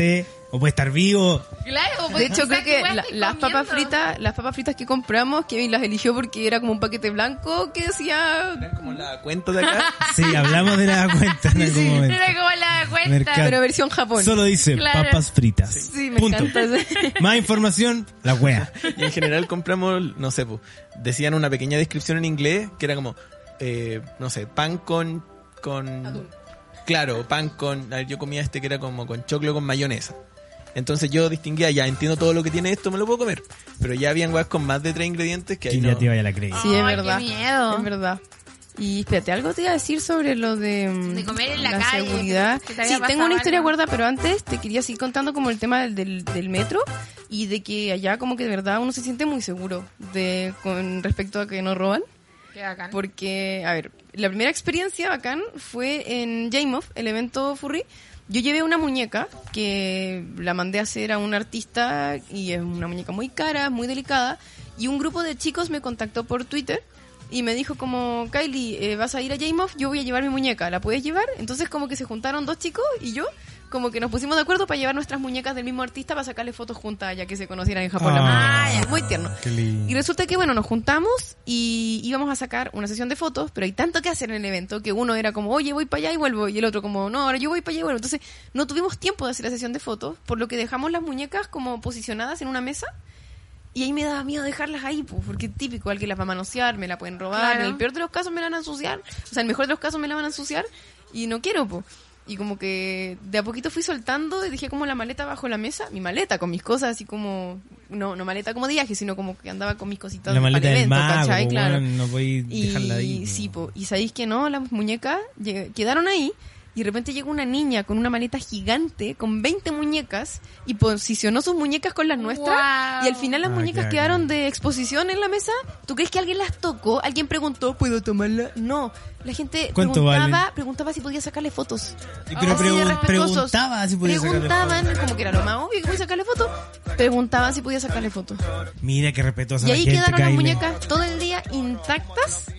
O puede estar vivo. Claro, De pues, hecho, creo que la- las papas fritas, las papas fritas que compramos, Kevin las eligió porque era como un paquete blanco que decía como la cuenta de acá. [laughs] Sí, hablamos de la cuenta en algún momento. Era como la cuenta. Mercado. pero versión Japón. Solo dice Claro. papas fritas. Sí, me Punto. encanta. [laughs] Más información, la wea. Y en general compramos, no sé, po, decían una pequeña descripción en inglés que era como, eh, no sé, pan con... con Claro, pan con... a ver, yo comía este que era como con choclo con mayonesa. Entonces yo distinguía, ya entiendo todo lo que tiene esto, me lo puedo comer. Pero ya habían weas con más de tres ingredientes que ahí no... ya te vaya la creí. Sí, es Ay, verdad. qué miedo. Es verdad. Y espérate, algo te iba a decir sobre lo de, mm, De comer en la calle, seguridad. que te Sí, tengo una historia algo. guardada, pero antes te quería seguir contando como el tema del, del, del metro y de que allá como que de verdad uno se siente muy seguro de con respecto a que no roban. Qué bacán. Porque, a ver, la primera experiencia bacán fue en Jamoff, el evento Furry. Yo llevé una muñeca que la mandé a hacer a un artista y es una muñeca muy cara, muy delicada. Y un grupo de chicos me contactó por Twitter y me dijo como, Kylie, eh, vas a ir a Jamoff, yo voy a llevar mi muñeca, ¿la puedes llevar? Entonces como que se juntaron dos chicos y yo como que nos pusimos de acuerdo para llevar nuestras muñecas del mismo artista para sacarle fotos juntas, ya que se conocieran en Japón. Ah, las muñecas. Muy tierno. Qué lindo. Y resulta que, bueno, nos juntamos y íbamos a sacar una sesión de fotos, pero hay tanto que hacer en el evento que uno era como, oye, voy para allá y vuelvo, y el otro como, no, ahora yo voy para allá y vuelvo. Entonces, no tuvimos tiempo de hacer la sesión de fotos, por lo que dejamos las muñecas como posicionadas en una mesa. Y ahí me daba miedo dejarlas ahí, pues, porque típico, alguien las va a manosear, me la pueden robar, Claro. en el peor de los casos me la van a ensuciar, o sea, en el mejor de los casos me la van a ensuciar, y no quiero, pues. Y como que de a poquito fui soltando y dejé como la maleta bajo la mesa, mi maleta con mis cosas así como, no, no maleta como de viaje, sino como que andaba con mis cositas La maleta del mago, ¿cachai? Claro. weón, no podéis Y dejarla ahí. po. sí, po. y sabéis que no, las muñecas quedaron ahí y de repente llegó una niña con una maleta gigante con 20 muñecas y posicionó sus muñecas con las nuestras Guau. y al final las Ah, muñecas quedaron de exposición en la mesa. ¿Tú crees que alguien las tocó? ¿Alguien preguntó, ¿puedo tomarla? No, la gente ¿Cuánto preguntaba, preguntaba si podía sacarle fotos. Pero Así pregun- preguntaba si podía sacarle Preguntaban, fotos. como que era lo más obvio que podía sacarle fotos, preguntaban si podía sacarle fotos. Mira qué respetuosa Y la ahí gente, quedaron las Kylie. muñecas todo el día intactas.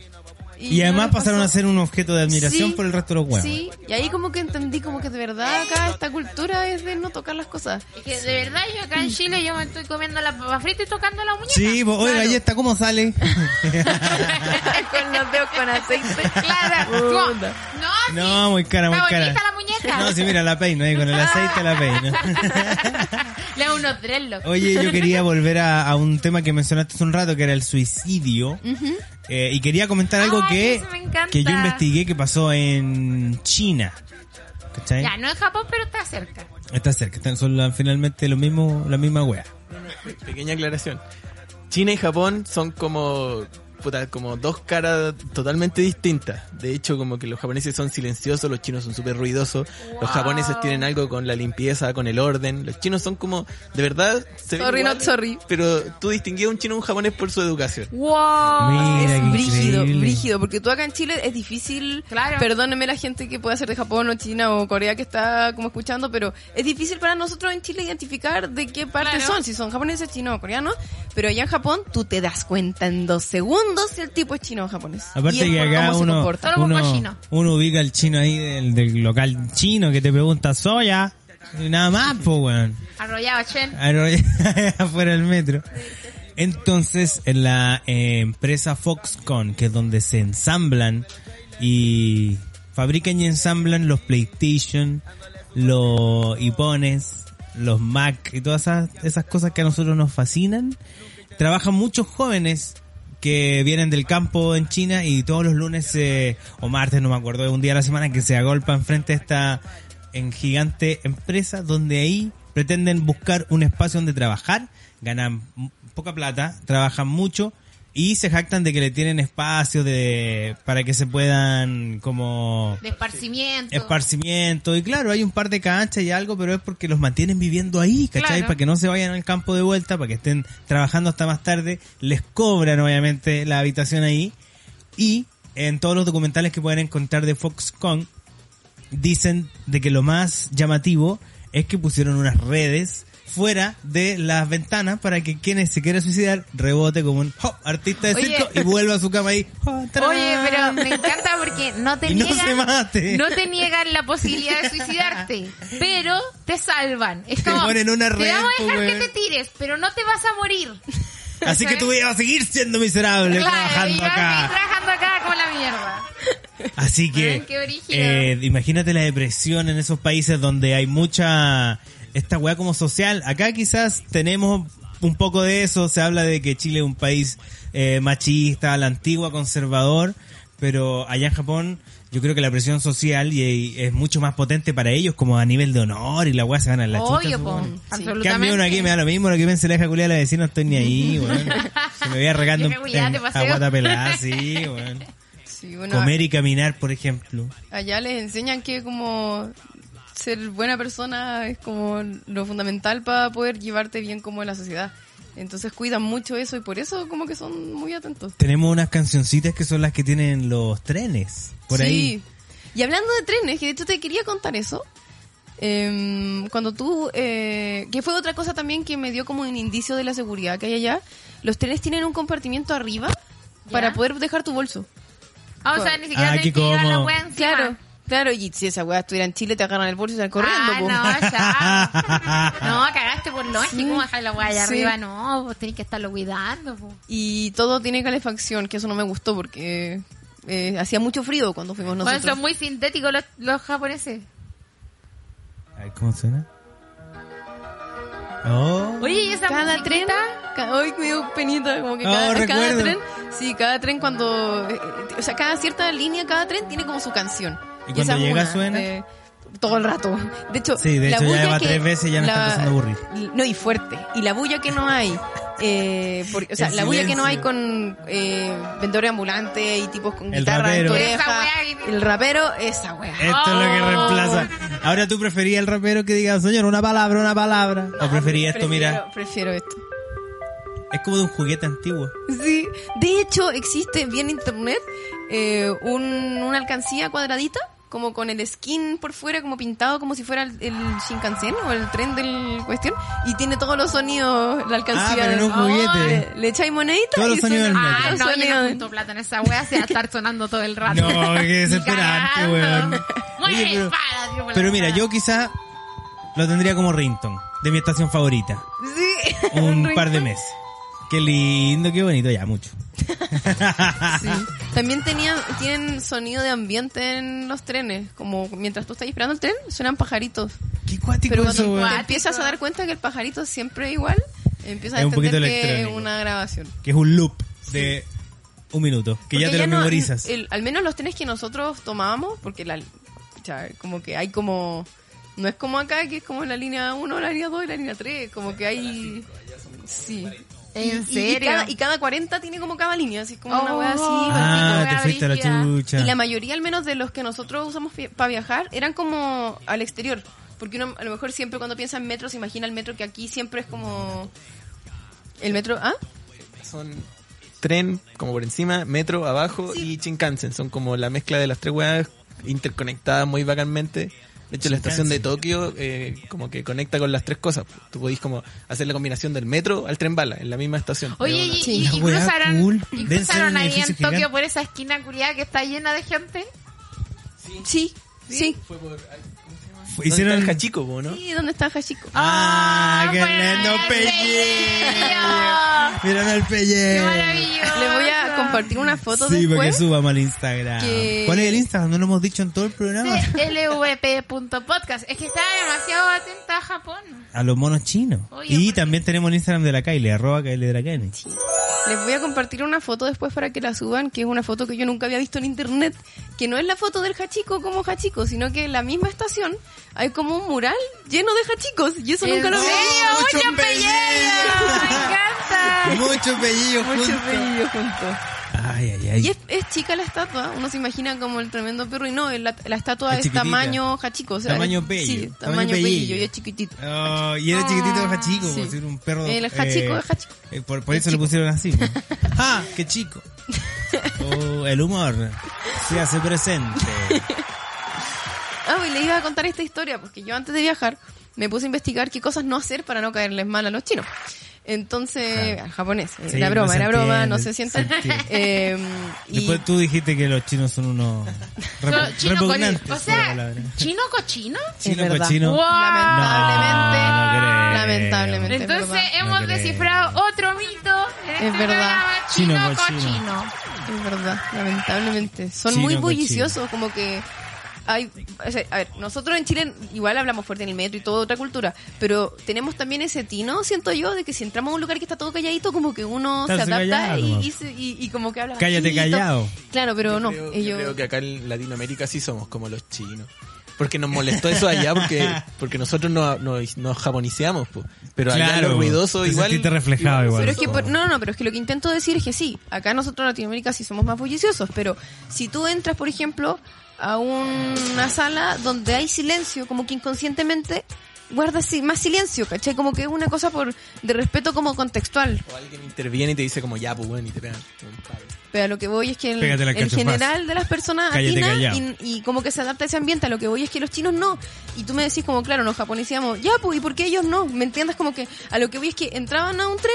Y no además pasaron pasó- a ser un objeto de admiración Sí, por el resto de los huevos. Sí, y ahí como que entendí como que de verdad acá esta cultura es de no tocar las cosas. Es que de verdad yo acá en Chile yo me estoy comiendo la papa frita y tocando la muñeca. Sí, pues, oiga, Claro. ¿y esta cómo sale? [laughs] [laughs] con los dedos con aceite. Claro. No, sí. No, muy cara, muy Está cara. Muñeca. No, sí, mira, la peino ahí, con el aceite la peino. [laughs] Le hago unos dreadlocks. Oye, yo quería volver a, a un tema que mencionaste hace un rato, que era el suicidio. Eh, y quería comentar algo Ay, que, que yo investigué que pasó en China. ¿Cachai? Ya, no en Japón, pero está cerca. Está cerca, están, son la- finalmente lo mismo, la misma wea. Pequeña aclaración. China y Japón son como puta, como dos caras totalmente distintas. De hecho, como que los japoneses son silenciosos, los chinos son súper ruidosos. Los japoneses tienen algo con la limpieza, con el orden. Los chinos son como, de verdad, se ven Sorry, iguales, not sorry. Pero tú distinguías a un chino y un japonés por su educación. ¡Wow! Mira, es brígido, increíble. brígido, porque tú acá en Chile es difícil, Claro. perdónenme la gente que puede ser de Japón o China o Corea que está como escuchando, pero es difícil para nosotros en Chile identificar de qué parte Claro. son, si son japoneses, chinos o coreanos, pero allá en Japón tú te das cuenta en dos segundos si el tipo es chino o japonés. Aparte Y que acá uno, uno, ubica al chino ahí del, del local chino que te pregunta soya y nada más, pues weón. Arrollado, Chen. [laughs] afuera del metro. Entonces, en la eh, empresa Foxconn, que es donde se ensamblan y fabrican y ensamblan los PlayStation, los iPhones, los Mac y todas esas, esas cosas que a nosotros nos fascinan, trabajan muchos jóvenes que vienen del campo en China y todos los lunes eh, o martes, no me acuerdo, de un día a la semana que se agolpan frente a esta en gigante empresa donde ahí pretenden buscar un espacio donde trabajar, ganan poca plata, trabajan mucho y se jactan de que le tienen espacio de para que se puedan como De esparcimiento. esparcimiento y claro, hay un par de canchas y algo, pero es porque los mantienen viviendo ahí, ¿cachai? Claro. Para que no se vayan al campo de vuelta, para que estén trabajando hasta más tarde, les cobran obviamente la habitación ahí y en todos los documentales que pueden encontrar de Foxconn dicen de que lo más llamativo es que pusieron unas redes fuera de las ventanas para que quienes se quieran suicidar rebote como un hop, artista de Oye. circo y vuelva a su cama ahí. ¡oh! Oye, pero me encanta porque no te Y no niegan, no te niegan la posibilidad de suicidarte, pero te salvan. Es Te ponen una te red, vamos a dejar que te tires, pero no te vas a morir. Así que tú vas a seguir siendo miserable Claro, y trabajando seguir acá. trabajando acá como la mierda. Así que, Ay, eh, imagínate la depresión en esos países donde hay mucha, esta weá como social. Acá quizás tenemos un poco de eso, se habla de que Chile es un país eh, machista, a la antigua, conservador, pero allá en Japón yo creo que la presión social y, y es mucho más potente para ellos como a nivel de honor y la weá se ganan la chucha. Obvio, po. weón. Absolutamente. Cambio uno aquí me da lo mismo, lo que piense la hija culiada de la vecina, no estoy ni ahí, [laughs] weón. Se me voy culiada, en, te a guata pelada, sí, weón. [laughs] Sí, bueno, Comer y caminar, por ejemplo. allá les enseñan que como ser buena persona es como lo fundamental para poder llevarte bien como en la sociedad. Entonces cuidan mucho eso y por eso como que son muy atentos. Tenemos unas cancioncitas que son las que tienen los trenes, por sí. ahí. Y hablando de trenes, que de hecho te quería contar eso. em, cuando tú, eh, que fue otra cosa también que me dio como un indicio de la seguridad que hay allá, los trenes tienen un compartimiento arriba para poder dejar tu bolso. Ah, o sea, ni siquiera Ah, llevar la wea encima. Claro. Claro, y si esa weá estuviera en Chile, te agarran el bolso y salen corriendo, Ah, po. no, ya. [laughs] No, cagaste por lógico. ¿Cómo dejar la weá allá Sí. arriba? No, pues tenés que estarlo cuidando. po. Y todo tiene calefacción, que eso no me gustó porque eh, hacía mucho frío cuando fuimos Bueno, nosotros. son muy sintéticos los, los japoneses. ¿cómo suena? Oh. Oye, ¿y esa cada tren, musiquita? ca- ay, me dio penita, como que Oh, cada, cada tren, sí, cada tren cuando, eh, o sea, cada cierta línea, cada tren tiene como su canción. ¿Y cuando esa llega una, suena? eh, todo el rato. De hecho, Sí, de la hecho ya bulla lleva que- tres veces y ya me está empezando a aburrir. No, y fuerte. Y la bulla que no hay, eh, porque- o sea, El la bulla que no hay con eh, vendedores ambulantes y tipos con El guitarra en tu rapero. Oreja, wea que- el rapero, esa wea. Esto es lo que Oh. reemplaza. Ahora tú preferías el rapero que diga, señor, una palabra, una palabra. O preferías esto, Prefiero- mira. Prefiero esto. Es como de un juguete antiguo. Sí, de hecho existe vía internet eh, un, una alcancía cuadradita, como con el skin por fuera, como pintado como si fuera el, el Shinkansen o el tren del cuestión, y tiene todos los sonidos, la alcancía. Ah, pero en un Oh, juguete. le, le echáis monedita Todos los y sonidos del metro. Ah, no, yo sonidos no junto plata en esa wea, se va a estar sonando todo el rato. No, qué desesperante, [laughs] weón. Oye, pero- Pero mira, yo quizá lo tendría como rington de mi estación favorita. Sí. [laughs] Un par de meses. Qué lindo, qué bonito, ya, mucho. [laughs] Sí. También tenían, tienen sonido de ambiente en los trenes, como mientras tú estás esperando el tren, suenan pajaritos. Qué cuático Pero cuando te empiezas a dar cuenta que el pajarito siempre es igual, empiezas a Es entender que es una grabación. Que es un loop de un minuto. Que ya te lo no- memorizas. el- al menos los trenes que nosotros tomábamos, porque la, ya, como que hay como... No es como acá, que es como la línea 1, la línea 2 y la línea 3. Como que hay... Sí. ¿En Y- serio? Y, cada, y cada 40 tiene como cada línea, así como una Oh. wea así. ah, Wea te fuiste a la chucha. Y la mayoría, al menos de los que nosotros usamos para viajar, eran como al exterior. Porque uno a lo mejor siempre cuando piensa en metro se imagina el metro que aquí siempre es como... El metro... ¿Ah? Son tren como por encima, metro abajo y Shinkansen. Son como la mezcla de las tres weas interconectadas muy bacánmente. De hecho, la estación de Tokio eh, como que conecta con las tres cosas. Tú podís como hacer la combinación del metro al tren bala en la misma estación. Oye, y, Sí. y- y cruzaron, cool. y cruzaron ahí en edificio Tokio gigante. por esa esquina culiada que está llena de gente. Sí, sí. Fue por... Hicieron Hicieron el Hachiko, po, ¿no? Sí, ¿dónde está Hachiko? Ah, qué pues, lindo pellejo. Miren el ¡Qué pellejo. maravilloso! Le voy a compartir una foto Sí, porque después. subamos al Instagram. que- ¿Cuál es el Instagram? No lo hemos dicho en todo el programa. lvp.podcast. Es que estaba demasiado atenta a Japón. A los monos chinos. Oye, y ¿por qué? también tenemos el Instagram de la Kylie, arroba Kylie de la Kylie. Les voy a compartir una foto después para que la suban, que es una foto que yo nunca había visto en internet, que no es la foto del Hachiko como Hachiko, sino que la misma estación hay como un mural lleno de Hachikos, y eso nunca lo ¿En vi. serio? mucho ¡Mucho pellejo! ¡Me encanta! Muchos juntos. pelillos juntos. Ay, ay, ay. Y es, es chica la estatua, uno se imagina como el tremendo perro, y no, la, la estatua Es tamaño Hachiko. O sea, Tamaño pello, Sí, tamaño tamaño, y es chiquitito. Oh, y era chiquitito de Hachico, Sí. era un perro. El Hachiko eh, es Hachiko. eh, por, por eso le pusieron así. pues. [laughs] ¡Ah! ¡Qué chico! Oh, el humor se hace presente. [laughs] Ah, y le iba a contar esta historia, porque yo antes de viajar me puse a investigar qué cosas no hacer para no caerles mal a los chinos. Entonces, Claro. al japonés, Sí, era broma, era broma, entiende, no se sientan. Eh, y Después tú dijiste que los chinos son unos [laughs] No, chino repugnantes. O sea. ¿chino cochino? [laughs] Chino cochino. Wow. lamentablemente, No, no creo. lamentablemente. es Entonces hemos No descifrado otro mito en este Es verdad. programa, Chino chino cochino. cochino. Es verdad, lamentablemente. Son Chino muy cochino. bulliciosos, como que hay, o sea, a ver, nosotros en Chile igual hablamos fuerte en el metro y toda otra cultura, pero tenemos también ese tino, siento yo, de que si entramos a un lugar que está todo calladito, como que uno se adapta y, y, se- y- y como que habla Cállate callado. Claro, pero no, Creo, yo ellos... creo que acá en Latinoamérica sí somos como los chinos. Porque nos molestó eso allá porque [laughs] porque nosotros nos, nos, nos japoniceamos, po. pero allá Claro, lo ruidoso te igual. sentiste reflejado igual. Pero es que, por- no, no, pero es que lo que intento decir es que sí, acá nosotros en Latinoamérica sí somos más bulliciosos, pero si tú entras, por ejemplo, a una sala donde hay silencio, como que inconscientemente guardas si- más silencio, ¿cachai? Como que es una cosa por de respeto como contextual. O alguien interviene y te dice como ya, pues bueno, y te pegan. Pero a lo que voy es que el, general de las personas Cállate atina callado. y, y como que se adapta a ese ambiente. A lo que voy es que los chinos no. Y tú me decís como, claro, nos japoneseamos, ya, pues, ¿y por qué ellos no? ¿Me entiendes? Como que a lo que voy es que entraban a un tren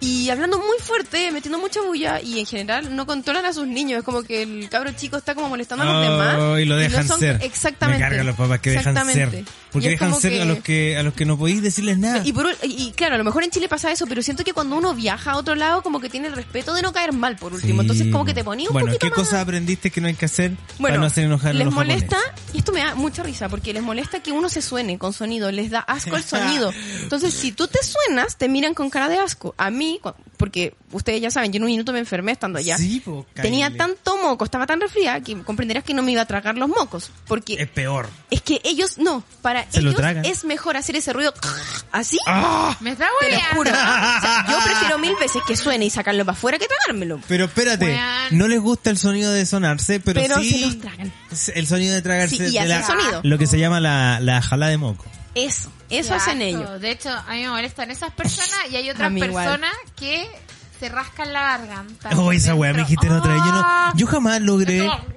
Y hablando muy fuerte, metiendo mucha bulla y en general no controlan a sus niños. Es como que el cabro chico está como molestando a los Oh, demás. y lo no dejan son- ser. Exactamente. Me cargan los papás que dejan Exactamente. ser. Porque dejan ser que- a los que a los que no podéis decirles nada. y, por y, claro, a lo mejor en Chile pasa eso, pero siento que cuando uno viaja a otro lado, como que tiene el respeto de no caer mal, por último. Sí. Entonces, como que te ponía un Bueno, poquito ¿qué más... cosas aprendiste que no hay que hacer Bueno, para no hacer enojar a les los molesta, japoneses? y esto me da mucha risa, porque les molesta que uno se suene con sonido, les da asco el [laughs] sonido. Entonces, si tú te suenas, te miran con cara de asco. A mí, porque ustedes ya saben, yo en un minuto me enfermé estando allá. Sí, po, Tenía tanto moco, estaba tan resfriada que comprenderás que no me iba a tragar los mocos. Porque Es peor. es que ellos, no, para Se ellos es mejor hacer ese ruido así. ¡Ah! Me está Te lo juro. [laughs] O sea, yo prefiero mil veces que suene y sacarlo para afuera que tragármelo. Pero espérate, no les gusta el sonido de sonarse, pero, Pero sí se los tragan. el sonido de tragarse Sí, y de hace la- el sonido. lo que se llama la, la jala de moco. Eso, eso Qué hacen asco. ellos. De hecho, a mí me molestan esas personas y hay otras [laughs] personas que se rascan la garganta. Oh, esa weá me dijiste la otra vez. Yo, no, Ah. yo jamás logré. Como,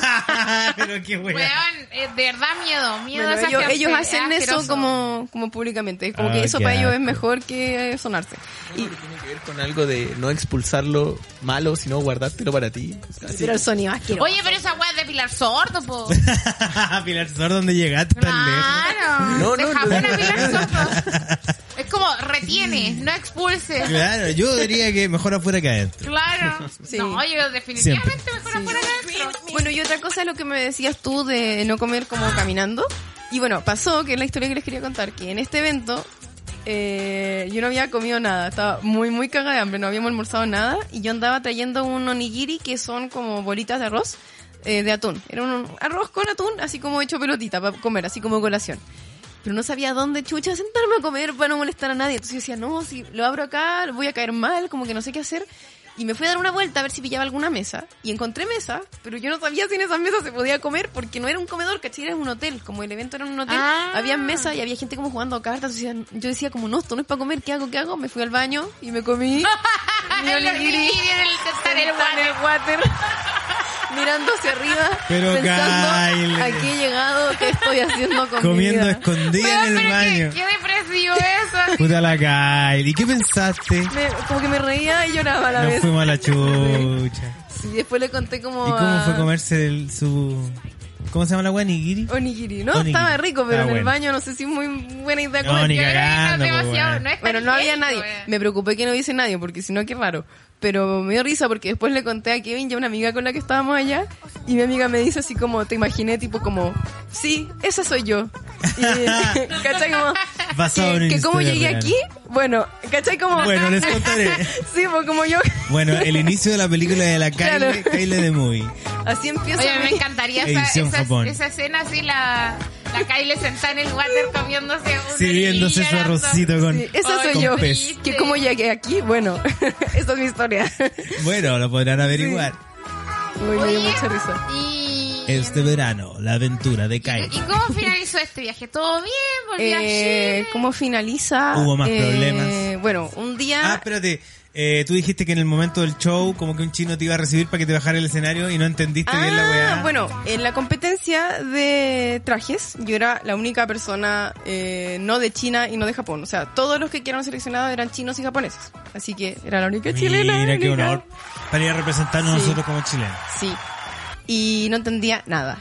[laughs] pero qué weá. Weón, eh, de verdad miedo, miedo Bueno, a esa ellos, ellos es hacen eso asqueroso. como, como públicamente. Es como Ah, que eso para ellos es mejor que sonarse. Y, Tiene que ver con algo de no expulsarlo malo, sino guardártelo para ti. Así. pero el sonido asqueroso. Oye, pero esa weá es de Pilar Sordo, po. [laughs] Pilar Sor, ¿dónde llegaste tan lejos? Claro. No, de no, Japón no. a Pilar [laughs] Sordo. Es como retiene, no expulse. Claro, yo diría que mejor afuera que adentro. Claro. Sí. No, yo definitivamente mejor afuera que adentro. Bueno, y otra cosa es lo que me decías tú de no comer como caminando. Y bueno, pasó que es la historia que les quería contar, que en este evento eh, yo no había comido nada, estaba muy, muy cagada de hambre, no habíamos almorzado nada y yo andaba trayendo un onigiri que son como bolitas de arroz eh, de atún. Era un arroz con atún, así como hecho pelotita para comer, así como colación. Pero no sabía dónde chucha sentarme a comer para no molestar a nadie. Entonces yo decía, no, si lo abro acá, voy a caer mal, como que no sé qué hacer. Y me fui a dar una vuelta a ver si pillaba alguna mesa. Y encontré mesa, pero yo no sabía si en esas mesas se podía comer porque no era un comedor, ¿cachai? Era un hotel. Como el evento era un hotel, Ah. había mesa y había gente como jugando cartas. Entonces yo decía como, no, esto no es para comer, ¿qué hago? ¿Qué hago? Me fui al baño y me comí [laughs] mi en el [laughs] en el water. Mirando hacia arriba, Pero, pensando, Kyle. aquí he llegado, ¿qué estoy haciendo con mi Comiendo vida? escondida en el baño. qué, qué depresivo eso. [laughs] Puta la Kyle. ¿Y qué pensaste? Me- como que me reía y lloraba a la Nos vez. fuimos a la [laughs] chucha. Sí, después le conté como ¿Y cómo a- fue comerse el, su... ¿Cómo se llama la weá? ¿Nigiri? Onigiri, ¿no? Onigiri. Estaba rico, pero Ah, en el baño no sé si es muy buena idea No, comer. ni cagando, no es pues, demasiado, weón. no es Bueno, no había nadie. weón. Me preocupé que no hubiese nadie, porque si no, qué raro. Pero me dio risa porque después le conté a Kevin y a una amiga con la que estábamos allá. Y mi amiga me dice así como, te imaginé, tipo como, sí, esa soy yo. Y, [laughs] ¿cachai? Como, que, que cómo llegué real. aquí, bueno, ¿cachai? Como, Bueno, les [laughs] contaré. sí, pues como yo, Bueno, el inicio de la película de la [laughs] Kyle, Claro. De Movie. así empiezo. Oye, me mi- encantaría esa, esa, esa escena así, la, la Kyle sentada en el water comiéndose un Sirviéndose onigiri, su arrocito con... Sí, esa soy yo. pez. Que cómo llegué aquí, bueno, [laughs] esa es mi historia. Bueno, lo podrán averiguar. Uy, me dio Oye, mucha risa. Y, Este verano, la aventura de Kyle. ¿Y cómo finalizó este viaje? ¿Todo bien? ¿Volví a Eh? ¿Cómo finaliza? Hubo más Eh, problemas. Bueno, un Ah, día... espérate. Eh, tú dijiste que en el momento del show, como que un chino te iba a recibir para que te bajara el escenario y no entendiste bien la weá. Ah, bueno, en la competencia de trajes, yo era la única persona eh, no de China y no de Japón. O sea, todos los que quedaron seleccionados eran chinos y japoneses. Así que era la única chilena. Mira qué honor. Para ir a representarnos Sí. nosotros como chilenos. Sí. Y no entendía nada.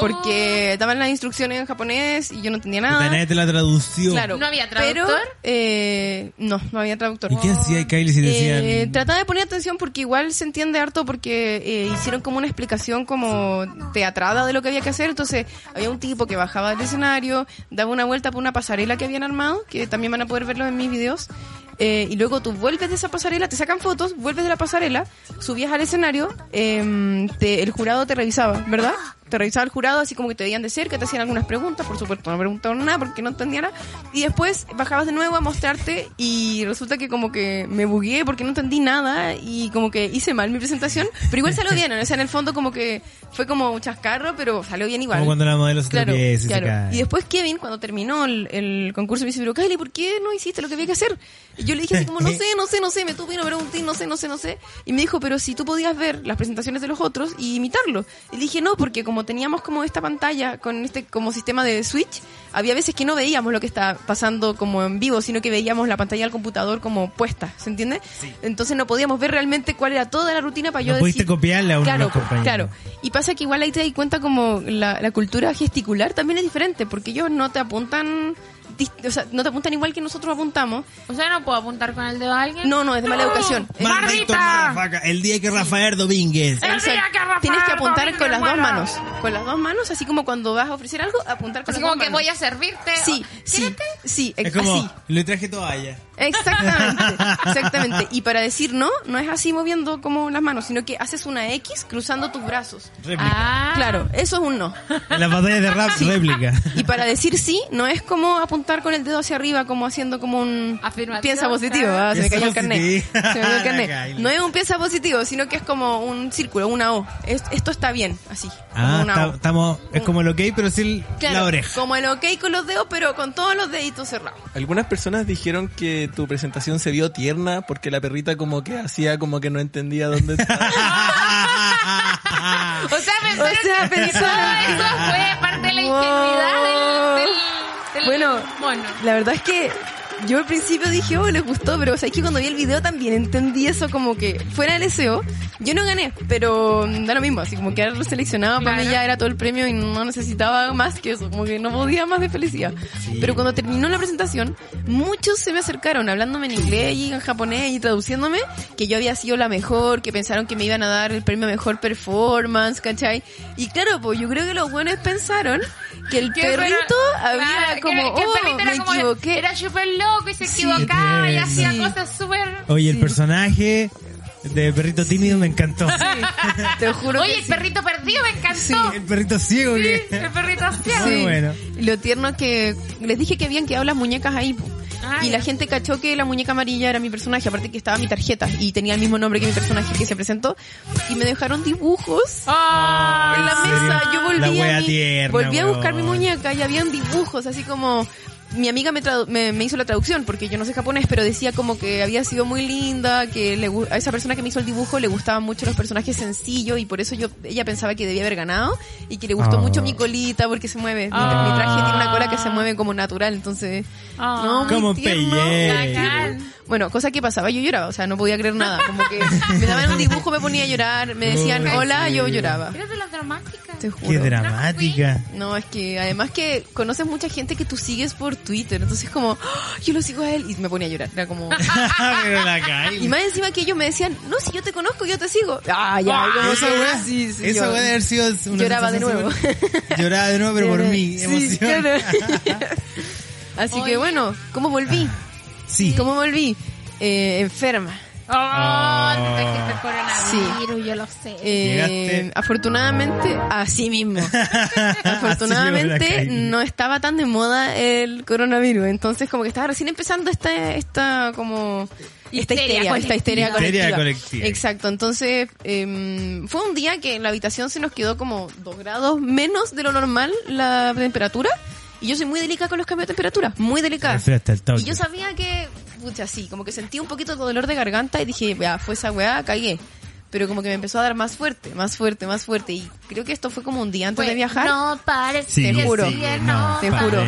Porque daban las instrucciones en japonés y yo no entendía nada. Nadie te la tradució. Claro. ¿No había Pero, traductor? eh, no, no había traductor. ¿Y qué hacía Kylie si decían? Eh, trataba de poner atención porque igual se entiende harto porque eh, hicieron como una explicación como teatrada de lo que había que hacer. Entonces había un tipo que bajaba del escenario, daba una vuelta por una pasarela que habían armado, que también van a poder verlo en mis videos. Eh, y luego tú vuelves de esa pasarela, te sacan fotos, vuelves de la pasarela, subías al escenario, em, te- el jurado te revisaba, ¿verdad? [gasps] Te revisaba el jurado, así como que te veían de cerca, te hacían algunas preguntas, por supuesto, no preguntaron nada porque no entendía nada. Y después bajabas de nuevo a mostrarte y resulta que como que me bugueé porque no entendí nada y como que hice mal mi presentación, pero igual salió bien, o sea, en el fondo como que fue como un chascarro, pero salió bien igual. Como cuando la modelo se Claro, tropieza y se claro. cae. Y después Kevin, cuando terminó el, el concurso, me dice, pero Kylie, ¿por qué no hiciste lo que había que hacer? Y yo le dije así como, no sé, no sé, no sé, me tuve y no pregunté, no sé, no sé, no sé. Y me dijo, pero si tú podías ver las presentaciones de los otros y imitarlo. Y le dije, no, porque como teníamos como esta pantalla con este como sistema de switch, había veces que no veíamos lo que estaba pasando como en vivo, sino que veíamos la pantalla del computador como puesta, ¿se entiende? Entonces no podíamos ver realmente cuál era toda la rutina para yo No pudiste decir... copiarle a uno claro. Claro, y pasa que igual ahí te das cuenta como la, la cultura gesticular también es diferente, porque ellos no te apuntan, o sea, no te apuntan igual que nosotros apuntamos. O sea, no puedo apuntar con el dedo a alguien. No, no, es de mala educación. Motherfucker, El día que Rafael Domínguez. El día que Rafael Tienes que apuntar Domínguez con las dos manos. Con las dos manos, así como cuando vas a ofrecer algo, apuntar con Así las como dos que manos. voy a servirte. Sí, Oh, sí, sí, Es como, así. le traje toalla. Exactamente, [laughs] exactamente. Y para decir no, no es así moviendo como las manos, sino que haces una X cruzando tus brazos. Réplica. Ah, Claro, eso es un no. En las batallas de rap, réplica. Y para decir sí, no es como apuntar con el dedo hacia arriba, como haciendo como un Afirmativo, piensa positivo. ah, se me cayó el carnet. positivo. Se me cayó el La carnet. Kylie. No es un piensa positivo, sino que es como un círculo, una O. Es- esto está bien, así. como Ah, está- estamos, es como el ok, pero sin Claro, la oreja. Como el ok con los dedos, pero con todos los deditos cerrados. Algunas personas dijeron que tu presentación se vio tierna porque la perrita como que hacía como que no entendía dónde [laughs] estaba. O sea, pensaron O sea, que pensaron- todo eso fue parte de la Wow. ingenuidad del, del, del Bueno, mono. La verdad es que yo al principio dije, oh, les gustó, pero o sea, es que cuando vi el video también entendí eso como que fuera del SEO. Yo no gané, pero da lo mismo, así como que era seleccionado para mí Claro. ya era todo el premio y no necesitaba más que eso, como que no podía más de felicidad. Pero cuando terminó la presentación, muchos se me acercaron hablándome en inglés y en japonés y traduciéndome que yo había sido la mejor, que pensaron que me iban a dar el premio mejor performance, ¿cachai? Y claro, pues yo creo que los buenos pensaron que el [laughs] perrito había claro, como, que, que el oh, me como- equivoqué. Era súper loco y se Sí, equivocaba y hacía cosas súper... Oye, el Sí. personaje de perrito tímido me encantó. Te juro Oye, que el sí. perrito perdido me encantó. El perrito ciego Sí, que... el perrito ciego. Muy Sí. bueno. Y Lo tierno que les dije que habían quedado las muñecas ahí. Ah, y ya. la gente cachó que la muñeca amarilla era mi personaje, aparte que estaba mi tarjeta y tenía el mismo nombre que mi personaje que se presentó. Y me dejaron dibujos Ah, en la ¿en serio? mesa. Yo volví, La a, mi- tierna, volví a buscar mi muñeca y habían dibujos así como... Mi amiga me, tradu- me, me hizo la traducción porque yo no sé japonés, pero decía como que había sido muy linda, que le, a esa persona que me hizo el dibujo le gustaban mucho los personajes sencillos y por eso yo ella pensaba que debía haber ganado y que le gustó Ah. mucho mi colita porque se mueve. Mi, Ah. mi traje tiene una cola que se mueve como natural, entonces... Ah. no, Como tierno. Bueno, cosa que pasaba, yo lloraba, o sea, no podía creer nada. Como que me daban un dibujo, me ponía a llorar, me decían hola, yo lloraba. Eres de las dramáticas. Te juro. Qué dramática. No, es que además que conoces mucha gente que tú sigues por Twitter, entonces como, "Ah, yo lo sigo a él y me ponía a llorar. Era como... [laughs] pero la Y Kylie. más encima que ellos me decían, no, si yo te conozco, yo te sigo. Ah, ya. Ah, Esa weá, sí, sí, esa yo- weá de haber sido una Lloraba de nuevo. [laughs] Lloraba de nuevo, pero por mí, Sí, emoción. claro. [laughs] Así Oye. que bueno, ¿cómo volví? Sí. ¿Cómo volví? Eh, enferma. Oh, te trajiste el coronavirus, yo lo sé. Eh, afortunadamente, así mismo. [laughs] Afortunadamente no estaba tan de moda el coronavirus, entonces como que estaba recién empezando esta, esta como esta Histeria histeria, esta histeria colectiva. Histeria colectiva. colectiva. Exacto, entonces em, fue un día que en la habitación se nos quedó como dos grados menos de lo normal la temperatura. Y yo soy muy delicada con los cambios de temperatura, muy delicada. Y yo sabía que, pucha, sí, como que sentí un poquito de dolor de garganta y dije, ya, fue esa weá, cagué. Pero como que me empezó a dar más fuerte, más fuerte, más fuerte. Y creo que esto fue como un día antes Pues, de viajar. No parece Sí, te juro. sí, no, te pare. juro.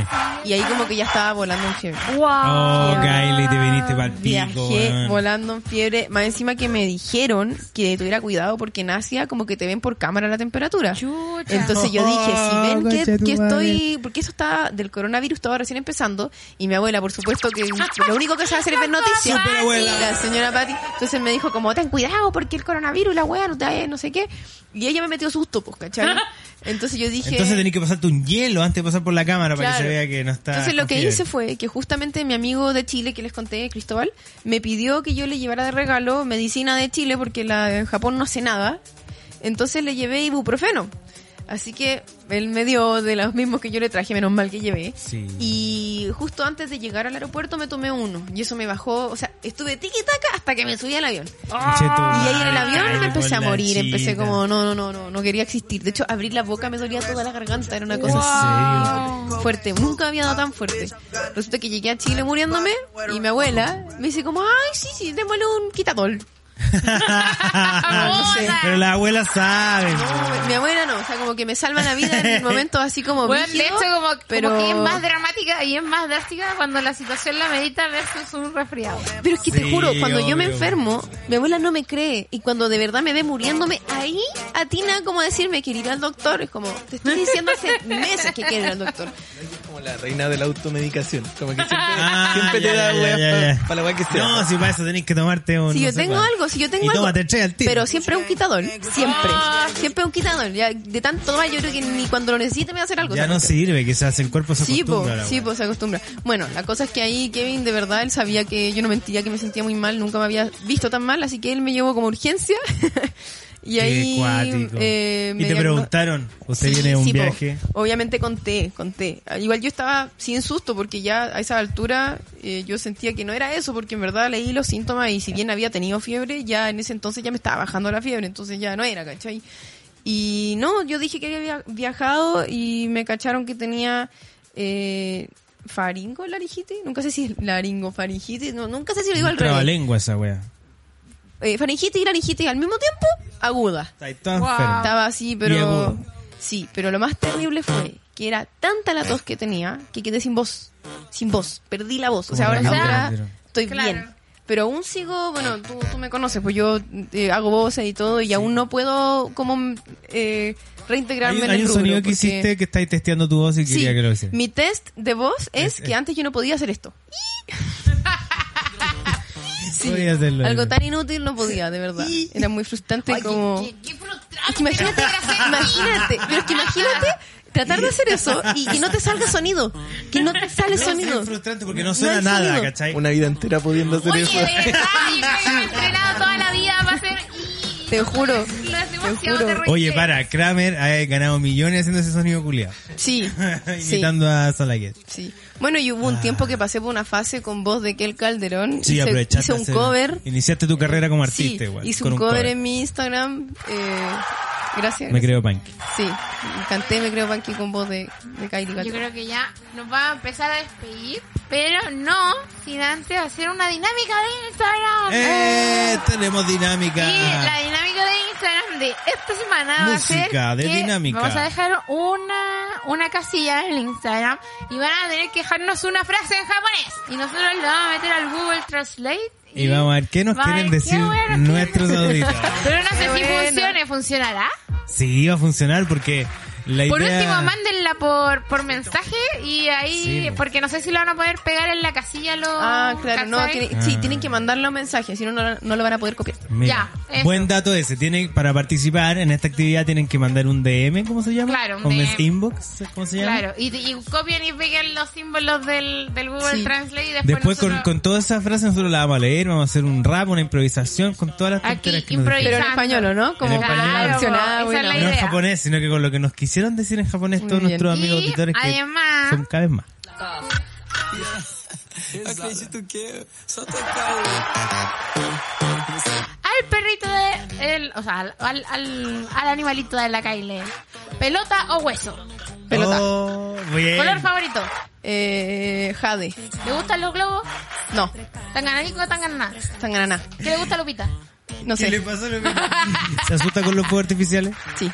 Y ahí como que ya estaba volando en fiebre. Wow. Oh, Kylie, te viniste para el pico. Viajé volando en fiebre. Más encima que me dijeron que tuviera cuidado porque en Asia como que te ven por cámara la temperatura. Chucha. Entonces yo dije, si ven Oh, que, tu que madre. estoy... Porque eso está... Del coronavirus estaba recién empezando. Y mi abuela, por supuesto, que lo único que sabe hacer es ver noticias. La señora Patti. Entonces me dijo como, ten cuidado porque el coronavirus, la wea, no te no sé qué. Y ella me metió susto, pues, ¿cachai? [laughs] Entonces yo dije... Entonces tenés que pasarte un hielo antes de pasar por la cámara para que se vea que no está. Entonces lo que hice fue que justamente mi amigo de Chile que les conté, Cristóbal, me pidió que yo le llevara de regalo medicina de Chile porque la de Japón no hace nada. Entonces le llevé ibuprofeno. Así que él me dio de los mismos que yo le traje, menos mal que llevé. Sí. Y justo antes de llegar al aeropuerto me tomé uno. Y eso me bajó, o sea, estuve tiki-taka hasta que me subí al avión. Y ahí en el avión me empecé a morir, empecé como, no, no, no, no, no quería existir. De hecho, abrir la boca me dolía toda la garganta, era una cosa serio? fuerte, nunca había dado tan fuerte. Resulta que llegué a Chile muriéndome y mi abuela me dice como, ay, sí, sí, démosle un quitadol. No sé. Pero las abuelas saben. No, mi abuela no, o sea, como que me salva la vida en [laughs] momentos así como Bueno, de brígidos, hecho, como, pero... como que es más dramática y es más drástica cuando la situación la medita versus un resfriado. Pero es que te juro, cuando yo me enfermo, mi abuela no me cree. Y cuando de verdad me ve muriéndome, ahí atina como a decirme que ir al doctor. Es como, te estoy diciendo hace [laughs] meses que quiero ir al doctor. Es como la reina de la automedicación. Como que siempre, Ah, siempre ya, te da ya, weas ya, para la que sea. No, si para eso tenéis que tomarte un. Si no yo tengo cuál. algo, si yo tengo y algo. tómate al tiro. Pero siempre un quitador, siempre. Siempre un quitador. Ya, de tanto tomar, yo creo que ni cuando lo necesite me va a hacer algo. Ya no sirve, quizás el cuerpo se Sí, acostumbra. sí, pues se acostumbra. Bueno, la cosa es que ahí Kevin, de verdad, él sabía que yo no mentía, que me sentía muy mal, nunca me había visto tan mal, así que él me llevó como urgencia. [laughs] y ahí. eh, y te preguntaron, ¿usted Sí, viene de un sí, po. viaje? Obviamente conté, conté. Igual yo estaba sin susto porque ya a esa altura eh, yo sentía que no era eso porque en verdad leí los síntomas y si bien había tenido fiebre, ya en ese entonces ya me estaba bajando la fiebre, entonces ya no era, ¿cachai? Y no, yo dije que había via- viajado y me cacharon que tenía eh, faringo laringitis, nunca sé si es laringo faringitis, no, nunca sé si lo digo al revés. Trabalengua esa wea. Eh, faringitis y laringitis al mismo tiempo, aguda. Wow. Estaba así, pero... Sí, pero lo más terrible fue que era tanta la tos que tenía que quedé sin voz. Sin voz. Perdí la voz. O sea, ahora, ahora estoy Claro. bien. Pero aún sigo, bueno, tú, tú me conoces, pues yo eh, hago voces y todo y aún no puedo como eh, reintegrarme Hay, en hay el un rubro, sonido que hiciste que estáis testeando tu voz y Sí, quería que lo hiciera. mi test de voz es, Es- que es- antes yo no podía hacer esto. [laughs] Sí, Podía hacerlo. algo tan inútil no podía, de verdad. Era muy frustrante Ay, como... qué, qué, qué imagínate, imagínate, pero es que imagínate tratar de hacer eso y que no te salga sonido, que no te sale No, sonido. es frustrante porque no suena nada, sonido. ¿cachai? Una vida entera pudiendo hacer Oye, eso. de verdad, yo me he entrenado toda la vida para hacer... y- Te juro, es demasiado terrible. Oye, para, Kramer ha ganado millones haciendo ese sonido culiado. sí, [laughs] sí, Imitando a Salaguet. sí. Bueno, y hubo un tiempo que pasé por una fase con voz de Kel Calderón, Sí, hice, aprovechaste. hice un hacer- cover, Iniciaste tu carrera como sí, artista igual. hice con un cover, en mi Instagram, eh, gracias. Me creo punk. Sí, canté Me Creo Panky con voz de, de Kylie Yo Calderón. creo que ya nos va a empezar a despedir, pero no sin antes hacer una dinámica de Instagram. ¡Eh! Tenemos dinámica. Y la dinámica de Instagram de esta semana va a ser Música de que dinámica. vamos a dejar una, una casilla en el Instagram y van a tener que dejarnos una frase en japonés y nosotros le vamos a meter al Google Translate Y vamos a ver qué nos quieren decir nuestros auditores. Pero no sé Qué si bueno. funcione, ¿funcionará? Sí, va a funcionar porque la Por idea... último, mándenla por, por mensaje y ahí, Sí, po. porque no sé si lo van a poder pegar en la casilla los... Ah, claro, no, tiene- sí, Ah. tienen que mandarle un mensaje, si no, no, lo van a poder copiar. Mira, Ya, eso. buen dato ese. Tienen, para participar en esta actividad tienen que mandar un DM, ¿cómo se llama? Claro, un DM. inbox, ¿cómo se llama? Claro, y, y copian y peguen los símbolos del, del Google Sí. Translate y después, Después con, nosotros- con todas esas frases nosotros las vamos a leer, vamos a hacer un rap, una improvisación con todas las Aquí, tonteras que nos. Pero en español, ¿o no? Como En español. Claro, esa es la bueno. No en idea. japonés, sino que con lo que nos quisieron decir en japonés Muy todos bien. nuestros amigos auditores que además- son cada vez más. al perrito de el, o sea, al, al, al, al animalito de la Kyle. ¿Pelota o hueso? Pelota. Oh, bien. ¿Color favorito? Eh, Jade. ¿Le gustan los globos? No, ¿Tangananico o tangananá? Tangananá. ¿Qué le gusta Lupita? No ¿Qué le sé. pasó? lo mismo? [laughs] ¿Se asusta con los fuegos artificiales? Sí,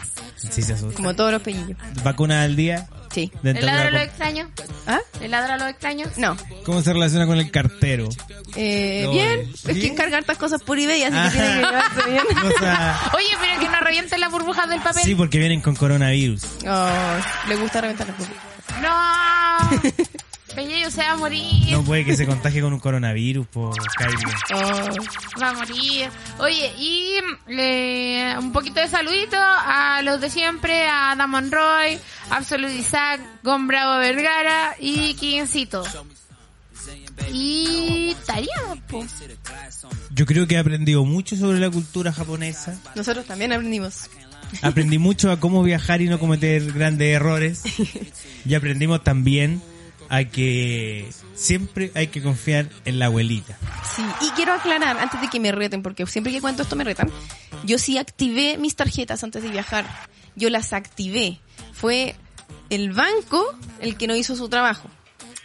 Sí, se asusta. como todos los pequeños. ¿Vacuna al día? Sí. ¿Le ladra a Dentadura los con- extraños? ¿Ah? ¿Le ladra a los extraños? No. ¿Cómo se relaciona con el cartero? Eh, No, bien, ¿sí? es que encarga hartas cosas por eBay, así Ajá. que tiene que llevarse bien. [laughs] O sea, [laughs] Oye, pero que no revienten las burbujas del papel. sí, porque vienen con coronavirus. Oh, le gusta reventar las cosas. No. Pelleyo se va a morir. No puede que se contagie con un coronavirus, por Kylie. Oh, Va a morir. Oye, y eh, un poquito de saludito a los de siempre, a Damon Roy, Absolute Isaac, Gon Bravo Vergara y Kincito. Y estaríamos, po. Yo creo que he aprendido mucho sobre la cultura japonesa. nosotros también aprendimos. Aprendí mucho a cómo viajar y no cometer grandes errores. [laughs] Y aprendimos también a que siempre hay que confiar en la abuelita. Sí, y quiero aclarar, antes de que me reten, porque siempre que cuento esto me retan, yo sí activé mis tarjetas antes de viajar. Yo las activé. Fue el banco el que no hizo su trabajo.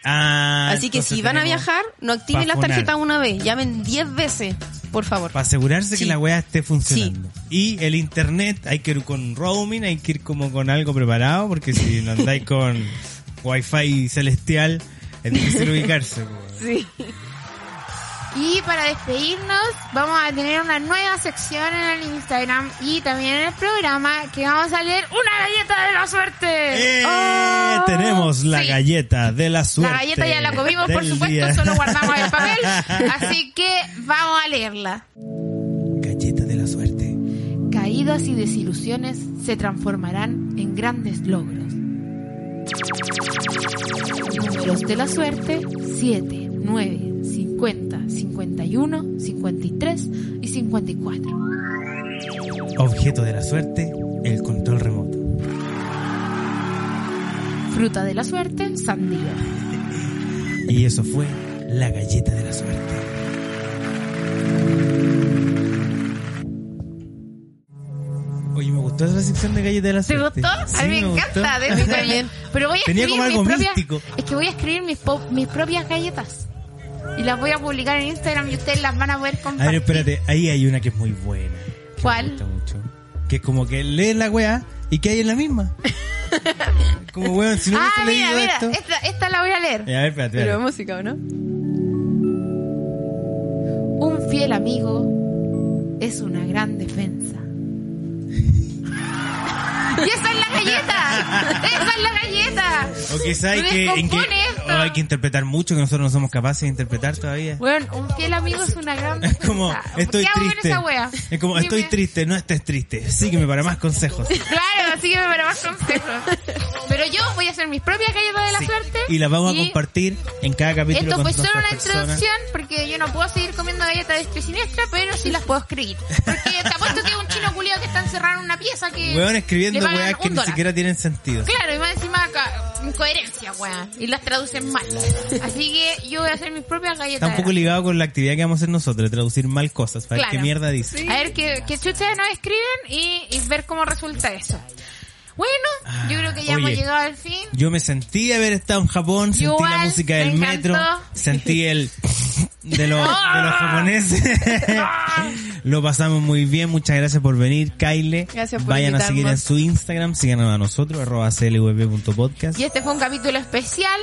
Ah, Así que si van a viajar, no activen las tarjetas una vez, llamen 10 veces. por favor. Para asegurarse Sí. que la weá esté funcionando. Y el internet, hay que ir con roaming, hay que ir como con algo preparado, porque si no andáis con [laughs] wifi celestial, es difícil [laughs] ubicarse. Sí. Y para despedirnos, vamos a tener una nueva sección en el Instagram y también en el programa que vamos a leer una galleta de la suerte. ¡Eh! ¡Oh! Tenemos la Sí. galleta de la suerte. La galleta ya la comimos, por supuesto, día. solo guardamos el papel. [laughs] Así que vamos a leerla. Galleta de la suerte. Caídas y desilusiones se transformarán en grandes logros. Números de la suerte 7, 9, 50, 51, 53 y 54. Objeto de la suerte, el control remoto. Fruta de la suerte, sandía. [laughs] Y eso fue la galleta de la suerte. Gustó esa sección de galleta de la ¿Te suerte. gustó? Sí, a mí me, encanta. gustó. de mí [laughs] también. Pero voy a Tenía escribir como algo mis propias, místico. Es que voy a escribir mis, po- mis propias galletas. Y las voy a publicar en Instagram y ustedes las van a poder A compartir. ver, espérate, ahí hay una que es muy buena. que ¿Cuál? Me gusta mucho. Que es como que lees la weá y que hay en la misma. [laughs] como weón, si no ah, mira, leído mira. esto. Esta, esta la voy a leer. A ver, espérate, Pero espérate. música, ¿o no? Un fiel amigo es una gran defensa. Es [laughs] O quizá hay que, en que o hay que interpretar mucho que nosotros no somos capaces de interpretar todavía. Bueno, un fiel amigo es una gran [laughs] Es como, estoy ¿Qué hago con triste. Es como, estoy triste, no estés triste. Sígueme para más consejos. [laughs] Claro, así que me para más consejos. Pero yo voy a hacer mis propias galletas de la Sí. suerte. Y las vamos a y compartir en cada capítulo Esto fue solo una personas. introducción porque yo no puedo seguir comiendo galletas de este siniestra, pero sí las puedo escribir. Porque te apuesto que es un chino culiado que está encerrado en una pieza que. Weón escribiendo weas que ni dólar. siquiera tienen sentido. Claro, y más incoherencia, weón. Y las traducen mal. Así que yo voy a hacer mis propias Está galletas. un poco ligado con la actividad que vamos a hacer nosotros, de traducir mal cosas, para ver qué mierda dice. A ver qué, qué chuchas nos escriben y, y ver cómo resulta eso. Bueno, yo creo que ya Oye. hemos llegado al fin. Yo me sentí haber estado en Japón, sentí Igual, la música del me metro, sentí el [laughs] de los, de los japoneses. [laughs] Lo pasamos muy bien, muchas gracias por venir, Kyle. Gracias por Vayan a seguir en su Instagram, síganos a nosotros, arroba clvp.podcast. Y este fue un capítulo especial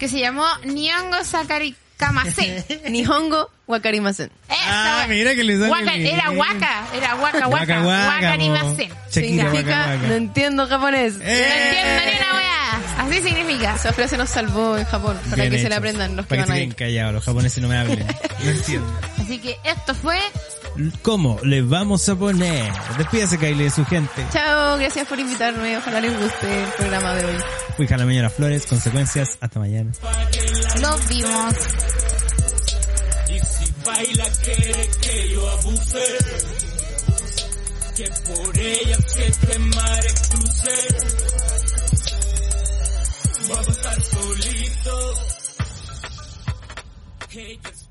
que se llamó Nihongo Sakari Kamase. Nihongo Wakarimasen. Ah, mira que le sale Waka, bien. Era waka, era waka, Waka, waka, Significa, no entiendo japonés. No Eh. entiendo ni una wea. Así significa. Esa frase nos salvó en Japón, para Bien que se la aprendan los que Para que van se ahí. queden callados, los japoneses no me hablen. No entiendo. Así que esto fue ¿Cómo le vamos a poner? Despídase, Kyle, de su gente. Chao, gracias por invitarme. Ojalá les guste el programa de hoy. Fui Jalameño Las Flores, consecuencias, hasta mañana. Nos vimos. Y si baila quiere que yo abuse Que por ella siete mares crucé Vamos a estar solitos Que ella es